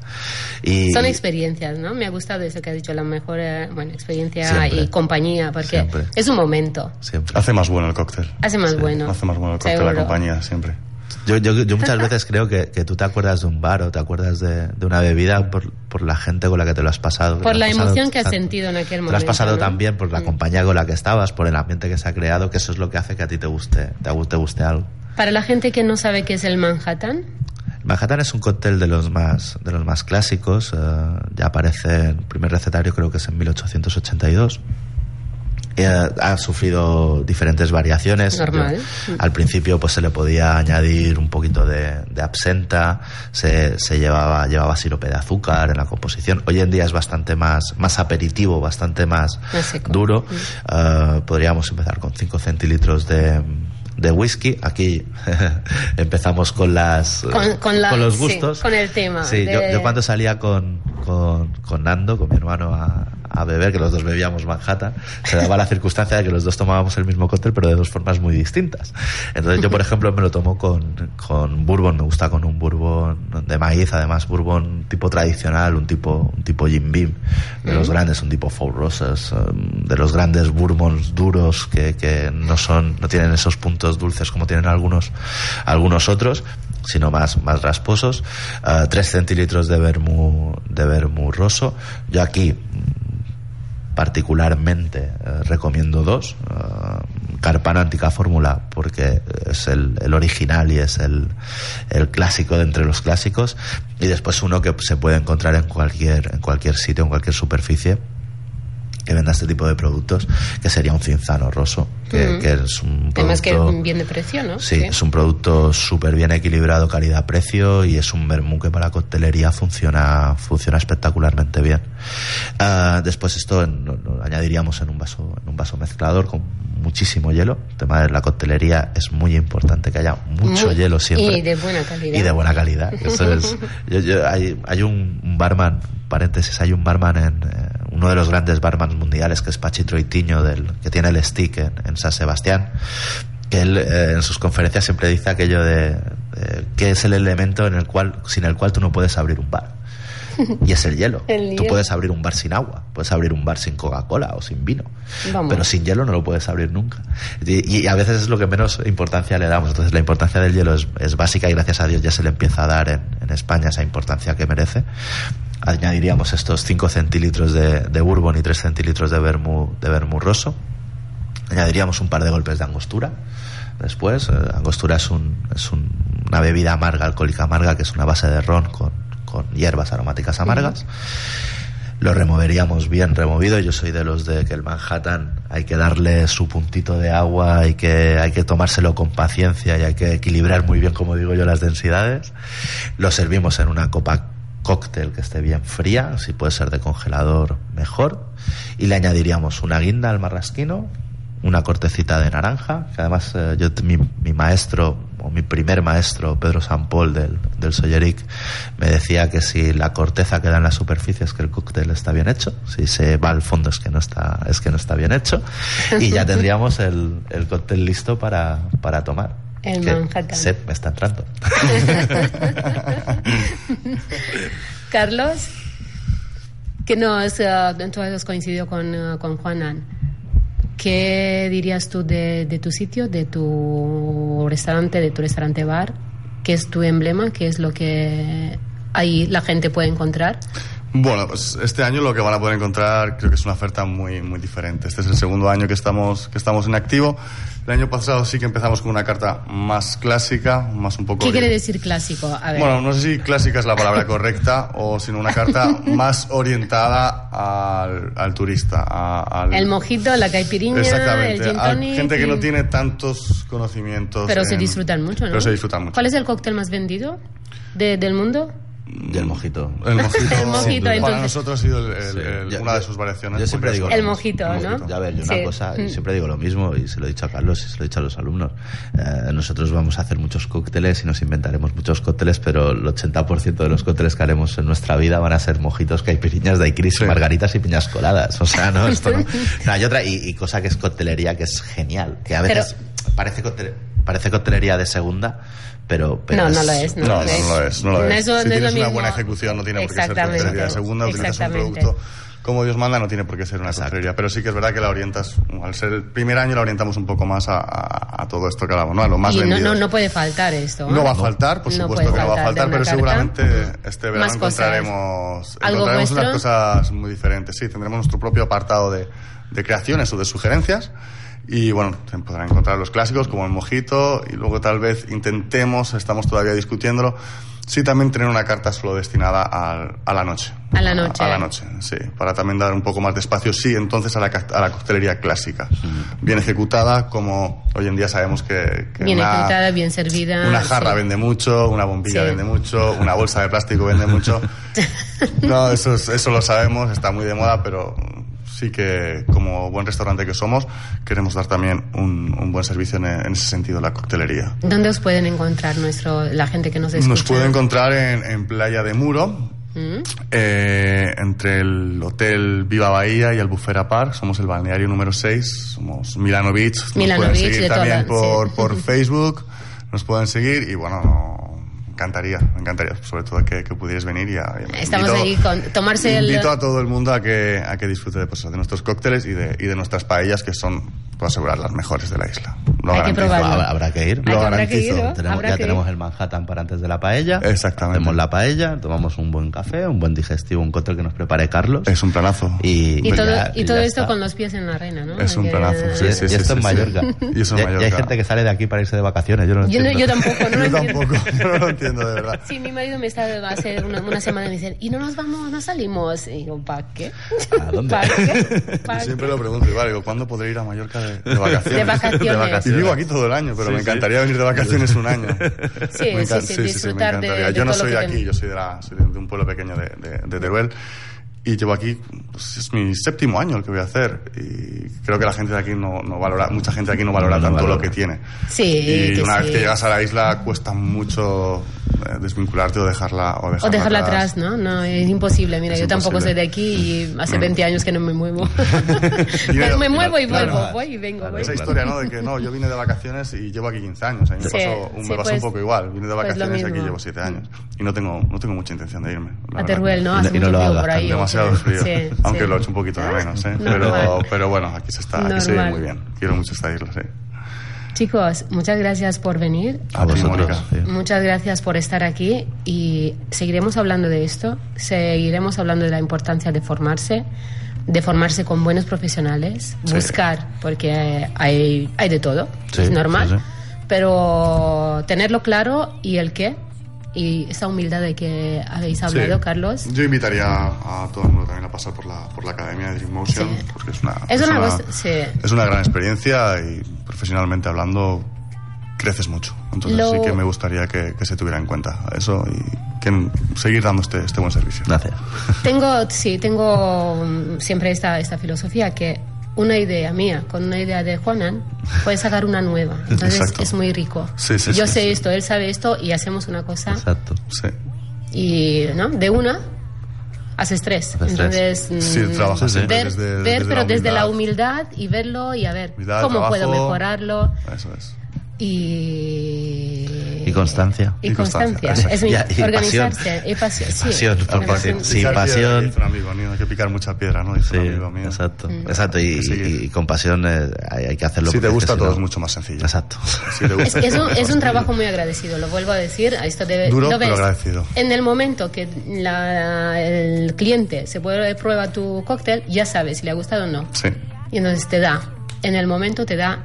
Y, Son experiencias, ¿no? Me ha gustado eso que has dicho, la mejor eh, bueno, experiencia Siempre. y compañía, porque Siempre. es un momento. Siempre. Hace más bueno el cóctel. Hace más bueno. Hace más bueno el cóctel la compañía, siempre. Yo, yo, yo muchas veces creo que, que tú te acuerdas de un bar o te acuerdas de, de una bebida por, por la gente con la que te lo has pasado. Por la pasado- emoción que has sentido en aquel Te lo has momento, pasado ¿no? también por la Mm. compañía con la que estabas, por el ambiente que se ha creado, que eso es lo que hace que a ti te guste, te, te guste algo. Para la gente que no sabe qué es el Manhattan, Manhattan es un cóctel de los más de los más clásicos. eh, ya aparece en el primer recetario, creo que es en 1882. Eh, ha sufrido diferentes variaciones. Normal. Yo- al principio, pues se le podía añadir un poquito de, de absenta, se, se llevaba llevaba sirope de azúcar en la composición. Hoy en día es bastante más más aperitivo, bastante más Más seco. duro. Eh, podríamos empezar con 5 centilitros de de whisky, aquí empezamos con las Con- con la- los sí, gustos. con el tema Sí, de- yo, yo cuando salía con, con, con Nando, con mi hermano, a, a beber, que los dos bebíamos Manhattan, se daba la circunstancia de que los dos tomábamos el mismo cóctel, pero de dos formas muy distintas. Entonces yo, por ejemplo, me lo tomo con, con bourbon, me gusta con un bourbon de maíz, además bourbon tipo tradicional, un tipo, un tipo Jim Beam, de los grandes, un tipo Four Roses, um, de los grandes bourbons duros que, que no son, no tienen esos puntos dulces como tienen algunos, algunos otros sino más, más rasposos, Ah, tres centilitros de vermú, de vermú roso. Yo aquí particularmente eh, recomiendo dos. ah, Carpano Antica Fórmula porque es el, el original y es el, el clásico de entre los clásicos. Y después uno que se puede encontrar en cualquier, en cualquier sitio, en cualquier superficie que venda este tipo de productos, que sería un cinzano roso, que, que es un producto... Además que bien de precio, ¿no? Sí, es un producto súper bien equilibrado calidad-precio y es un vermú que para coctelería funciona, funciona espectacularmente bien. Ah, después esto en- lo, añadiríamos en un vaso, en un vaso mezclador con muchísimo hielo. El tema de la coctelería es muy importante que haya mucho Muy- hielo siempre. y de buena calidad. Y de buena calidad. Eso es- yo- yo- hay, hay un barman, paréntesis, hay un barman en eh, uno de los grandes barmans mundiales que es Pachi Troitiño, del, que tiene el stick en, en San Sebastián que él eh, en sus conferencias siempre dice aquello de, de que es el elemento en el cual sin el cual tú no puedes abrir un bar y es el hielo. El Tú puedes abrir un bar sin agua, puedes abrir un bar sin Coca-Cola o sin vino, Vamos. pero sin hielo no lo puedes abrir nunca. Y, y a veces es lo que menos importancia le damos. Entonces la importancia del hielo es, es básica y gracias a Dios ya se le empieza a dar en, en España esa importancia que merece. Añadiríamos estos 5 centilitros de, de bourbon y 3 centilitros de vermú, de vermú roso. Añadiríamos un par de golpes de angostura. Después, eh, angostura es, un, es un- una bebida amarga, alcohólica amarga, que es una base de ron con, con hierbas aromáticas amargas. Lo removeríamos bien removido. Yo soy de los de que el Manhattan hay que darle su puntito de agua, hay que, hay que tomárselo con paciencia y hay que equilibrar muy bien, como digo yo, las densidades. Lo servimos en una copa cóctel que esté bien fría, si puede ser de congelador, mejor. Y le añadiríamos una guinda al marrasquino, una cortecita de naranja, que además eh, yo, mi, mi maestro, o mi primer maestro, Pedro San Paul del, del Solleric, me decía que si la corteza queda en la superficie es que el cóctel está bien hecho, si se va al fondo es que no está, es que no está bien hecho, y ya tendríamos el, el cóctel listo para, para tomar. Que Manhattan. sed me está entrando. Carlos, que nos, tú has coincidido con, eh, con Juanan. ¿Qué dirías tú de, de tu sitio, de tu restaurante, de tu restaurante bar? ¿Qué es tu emblema? ¿Qué es lo que ahí la gente puede encontrar? Bueno, pues este año lo que van a poder encontrar creo que es una oferta muy, muy diferente. Este es el segundo año que estamos, que estamos en activo. El año pasado sí que empezamos con una carta más clásica, más un poco... ¿Qué quiere decir clásico? A ver. Bueno, no sé si clásica es la palabra correcta o sino una carta más orientada al, al turista. a- al... el mojito, la caipirinha, el Exactamente. gin Hay tonic gente que no tiene tantos conocimientos. Pero se en- disfrutan mucho, ¿no? Pero se disfrutan mucho. ¿Cuál es el cóctel más vendido de- del mundo? Y el mojito. El mojito, El mojito, para entonces. nosotros ha sido el- el- Sí. Yo- una de sus variaciones. yo siempre digo El lo mojito, ¿no? Ya ver, yo Sí. una cosa, yo Mm. siempre digo lo mismo y se lo he dicho a Carlos y se lo he dicho a los alumnos. Eh, nosotros vamos a hacer muchos cócteles y nos inventaremos muchos cócteles, pero el 80% de los cócteles que haremos en nuestra vida van a ser mojitos, caipiriñas, daiquiris, Sí. margaritas y piñas coladas. O sea, no, esto no. No, hay otra, y, y cosa que es coctelería que es genial, que a veces parece, coctele- parece coctelería de segunda, pero, pero No, no lo es, No, no, no lo es. No lo No es. es lo- si no es tienes lo una mismo. buena ejecución, no tiene por qué ser de segunda. Utilizas un producto como Dios manda, no tiene por qué ser una coctelería. Pero sí que es verdad que la orientas, al ser el primer año, la orientamos un poco más a, a- a todo esto que hablamos, ¿no? A lo más y no, no, no puede faltar esto. ¿eh? No va a faltar, por No supuesto que no va a faltar pero carta. seguramente este verano Más encontraremos, ¿Algo encontraremos unas cosas muy diferentes. Sí, tendremos nuestro propio apartado de, de creaciones o de sugerencias. Y bueno, se podrán encontrar los clásicos como el mojito y luego tal vez intentemos, estamos todavía discutiéndolo, sí también tener una carta solo destinada al- a la noche. A la noche. A, la noche, sí. Para también dar un poco más de espacio, sí, entonces a la, a la coctelería clásica. Bien ejecutada, como hoy en día sabemos que, que Bien una- ejecutada, bien servida. una jarra sí. vende mucho, una bombilla Sí. vende mucho, una bolsa de plástico vende mucho. No, eso, es- eso lo sabemos, está muy de moda, pero sí que como buen restaurante que somos, queremos dar también un, un buen servicio en, en ese sentido, la coctelería. ¿Dónde os pueden encontrar nuestro, la gente que nos escucha? Nos puede encontrar en, en Playa de Muro, ¿Mm? eh, entre el Hotel Viva Bahía y el Bufera Park. Somos el balneario número 6, somos Milano Beach. Nos Milano pueden Beach, seguir también toda- por, sí. por Facebook, nos pueden seguir y bueno, encantaría, me encantaría, sobre todo que, que pudierais venir y, a- Estamos invito- ahí con tomarse el... Invito a todo el mundo a que, a que disfrute de, pues, de nuestros cócteles y de, y de nuestras paellas, que son, puedo asegurar, las mejores de la isla. lo Hay que garantizo. probarlo. Habrá, que ir. Que- Lo que garantizo. ir, ¿no? Tenemos- ya tenemos ir. el Manhattan para antes de la paella. Exactamente. Hacemos la paella, tomamos un buen café, un buen digestivo, un cóctel que nos prepare Carlos. Es un planazo. Y, Y todo, ya- y todo ya esto está. con los pies en la arena, ¿no? Es un planazo, sí, Y, sí, y sí, esto en sí, Mallorca. Y eso en Y- y hay gente que sale de aquí para irse de vacaciones. Yo no lo Yo, no- entiendo. yo tampoco, no Yo tampoco, yo no lo entiendo de verdad. Sí, mi marido me está hace una, una semana y me dice, ¿y no nos vamos, no salimos? Y digo, ¿para qué? ¿A dónde? ¿Para qué? ¿Pa' Yo siempre lo pregunto igual, digo, ¿cuándo podré ir a Mallorca de, de vacaciones? De vacaciones. Y vivo aquí todo el año, pero Sí, me sí. encantaría venir de vacaciones un año. Sí, Me sí, sí, de- encantaría. de Yo no soy de aquí, ten- yo soy de, la, soy de un pueblo pequeño de, de, de Teruel. Y llevo aquí, pues, es mi séptimo año el que voy a hacer. Y creo que la gente de aquí no, no valora, mucha gente de aquí no valora No tanto valora. lo que tiene. Sí, Y que una sí. vez que llegas a la isla cuesta mucho eh, desvincularte o dejarla, o dejarla, O dejarla atrás, ¿no? No, es imposible. Mira, Es yo tampoco soy imposible. de aquí y hace 20 años que no me muevo. Me, me muevo y claro, vuelvo, voy y vengo. voy. Esa historia, ¿no? De que no, yo vine de vacaciones y llevo aquí 15 años. A mí me Sí, pasó, un, sí, me pasó pues- un poco igual. Vine de pues vacaciones y aquí llevo 7 años. Y no tengo, no tengo mucha intención de irme. A. Teruel, ¿no? Hace y no mucho lo hagas, por ahí. Demasiado frío. Sí, aunque sí. lo echo un poquito de menos, ¿eh? Pero, pero bueno, aquí se está, aquí se vive muy bien. Quiero mucho esta isla, sí. Chicos, muchas gracias por venir. A vosotros. Muchas gracias por estar aquí y seguiremos hablando de esto, seguiremos hablando de la importancia de formarse, de formarse con buenos profesionales, Sí. buscar, porque hay, hay de todo, Sí, es normal, sí, sí. pero tenerlo claro y el qué, y esa humildad de que habéis hablado, Sí. Carlos. Yo invitaría a todo el mundo también a pasar por la, por la Academia de Dream Motion, Sí. porque es una, Es una sí. es una gran experiencia y profesionalmente hablando creces mucho. Entonces Lo- sí que me gustaría que, que se tuviera en cuenta eso y que seguir dando este, este buen servicio. Gracias. Tengo, sí, tengo mm, siempre esta, esta filosofía que una idea mía con una idea de Juanan puede sacar una nueva. Entonces Exacto. es muy rico. Sí, sí, Yo sí, sé esto, él sabe esto y hacemos una cosa Exacto. Sí. y, ¿no? De una haces tres. Haces Entonces, Sí, mm, trabajas ver, desde- ver, desde pero la desde la humildad. y verlo y a ver Humildad, cómo puedo mejorarlo Eso es. Y... Y constancia. Y Y constancia, constancia. Es mi- Ya, y organizarse. Y pasión. sí. Pasión, sí, pasión. dice un amigo mío, hay que picar mucha piedra, ¿no? Dice Sí, un amigo mío. exacto. Mm. Exacto. Y, Sí. y- y con pasión eh, hay, hay que hacerlo. Si te gusta si todo no- es mucho más sencillo. Exacto. Si te Es, gusta, es un, es un trabajo muy agradecido, lo vuelvo a decir. a Esto debe, Duro, lo pero ves. agradecido. En el momento que la- el cliente se puede prueba tu cóctel, ya sabes si le ha gustado o no. Sí. Y entonces te da, en el momento te da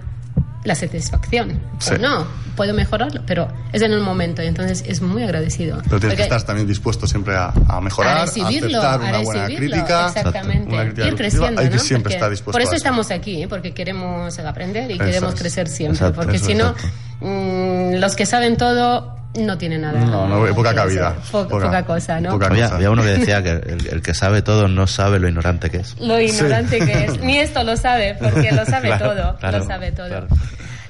la satisfacción. Sí. O no, puedo mejorarlo, pero es en el momento y entonces es muy agradecido. Pero tienes que estar también dispuesto siempre a, a mejorar, a recibirlo, aceptar a buena crítica. exactamente. Una crítica Ir creciendo, Hay que ¿no? siempre Porque estar dispuesto Por eso a estamos aquí, porque queremos aprender y Eso queremos es. crecer siempre, Exacto, porque si no, mm, los que saben todo no tienen nada. No, no, poca que cabida. Poca- poca, cosa, ¿no? poca- Había, cosa. había uno que decía que el, el que sabe todo no sabe lo ignorante que es. Lo ignorante que es. Ni esto lo sabe, porque lo sabe Claro, todo. claro, lo sabe todo. claro.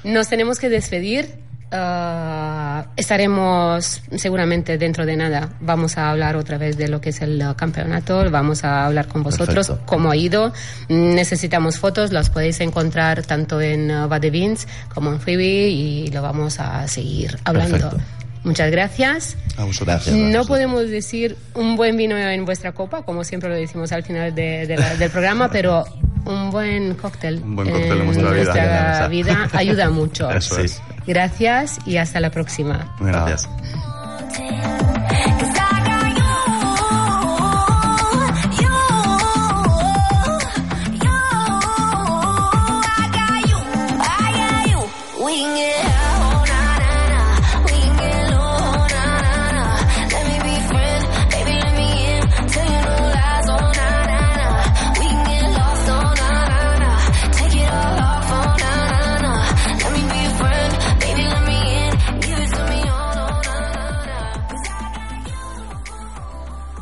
Nos tenemos que despedir. Ah, estaremos seguramente dentro de nada. Vamos a hablar otra vez de lo que es el uh, campeonato. Vamos a hablar con vosotros Perfecto. cómo ha ido. Necesitamos fotos. Las podéis encontrar tanto en uh, Bad Beans como en Freebie y lo vamos a seguir hablando. Perfecto. Muchas gracias. A vosotros. Gracias. No podemos decir un buen vino en vuestra copa, como siempre lo decimos al final de- de la- del programa, pero un buen cóctel, Un buen cóctel en vuestra vida. nuestra vida ayuda mucho. Eso Sí. es. Gracias y hasta la próxima. Gracias.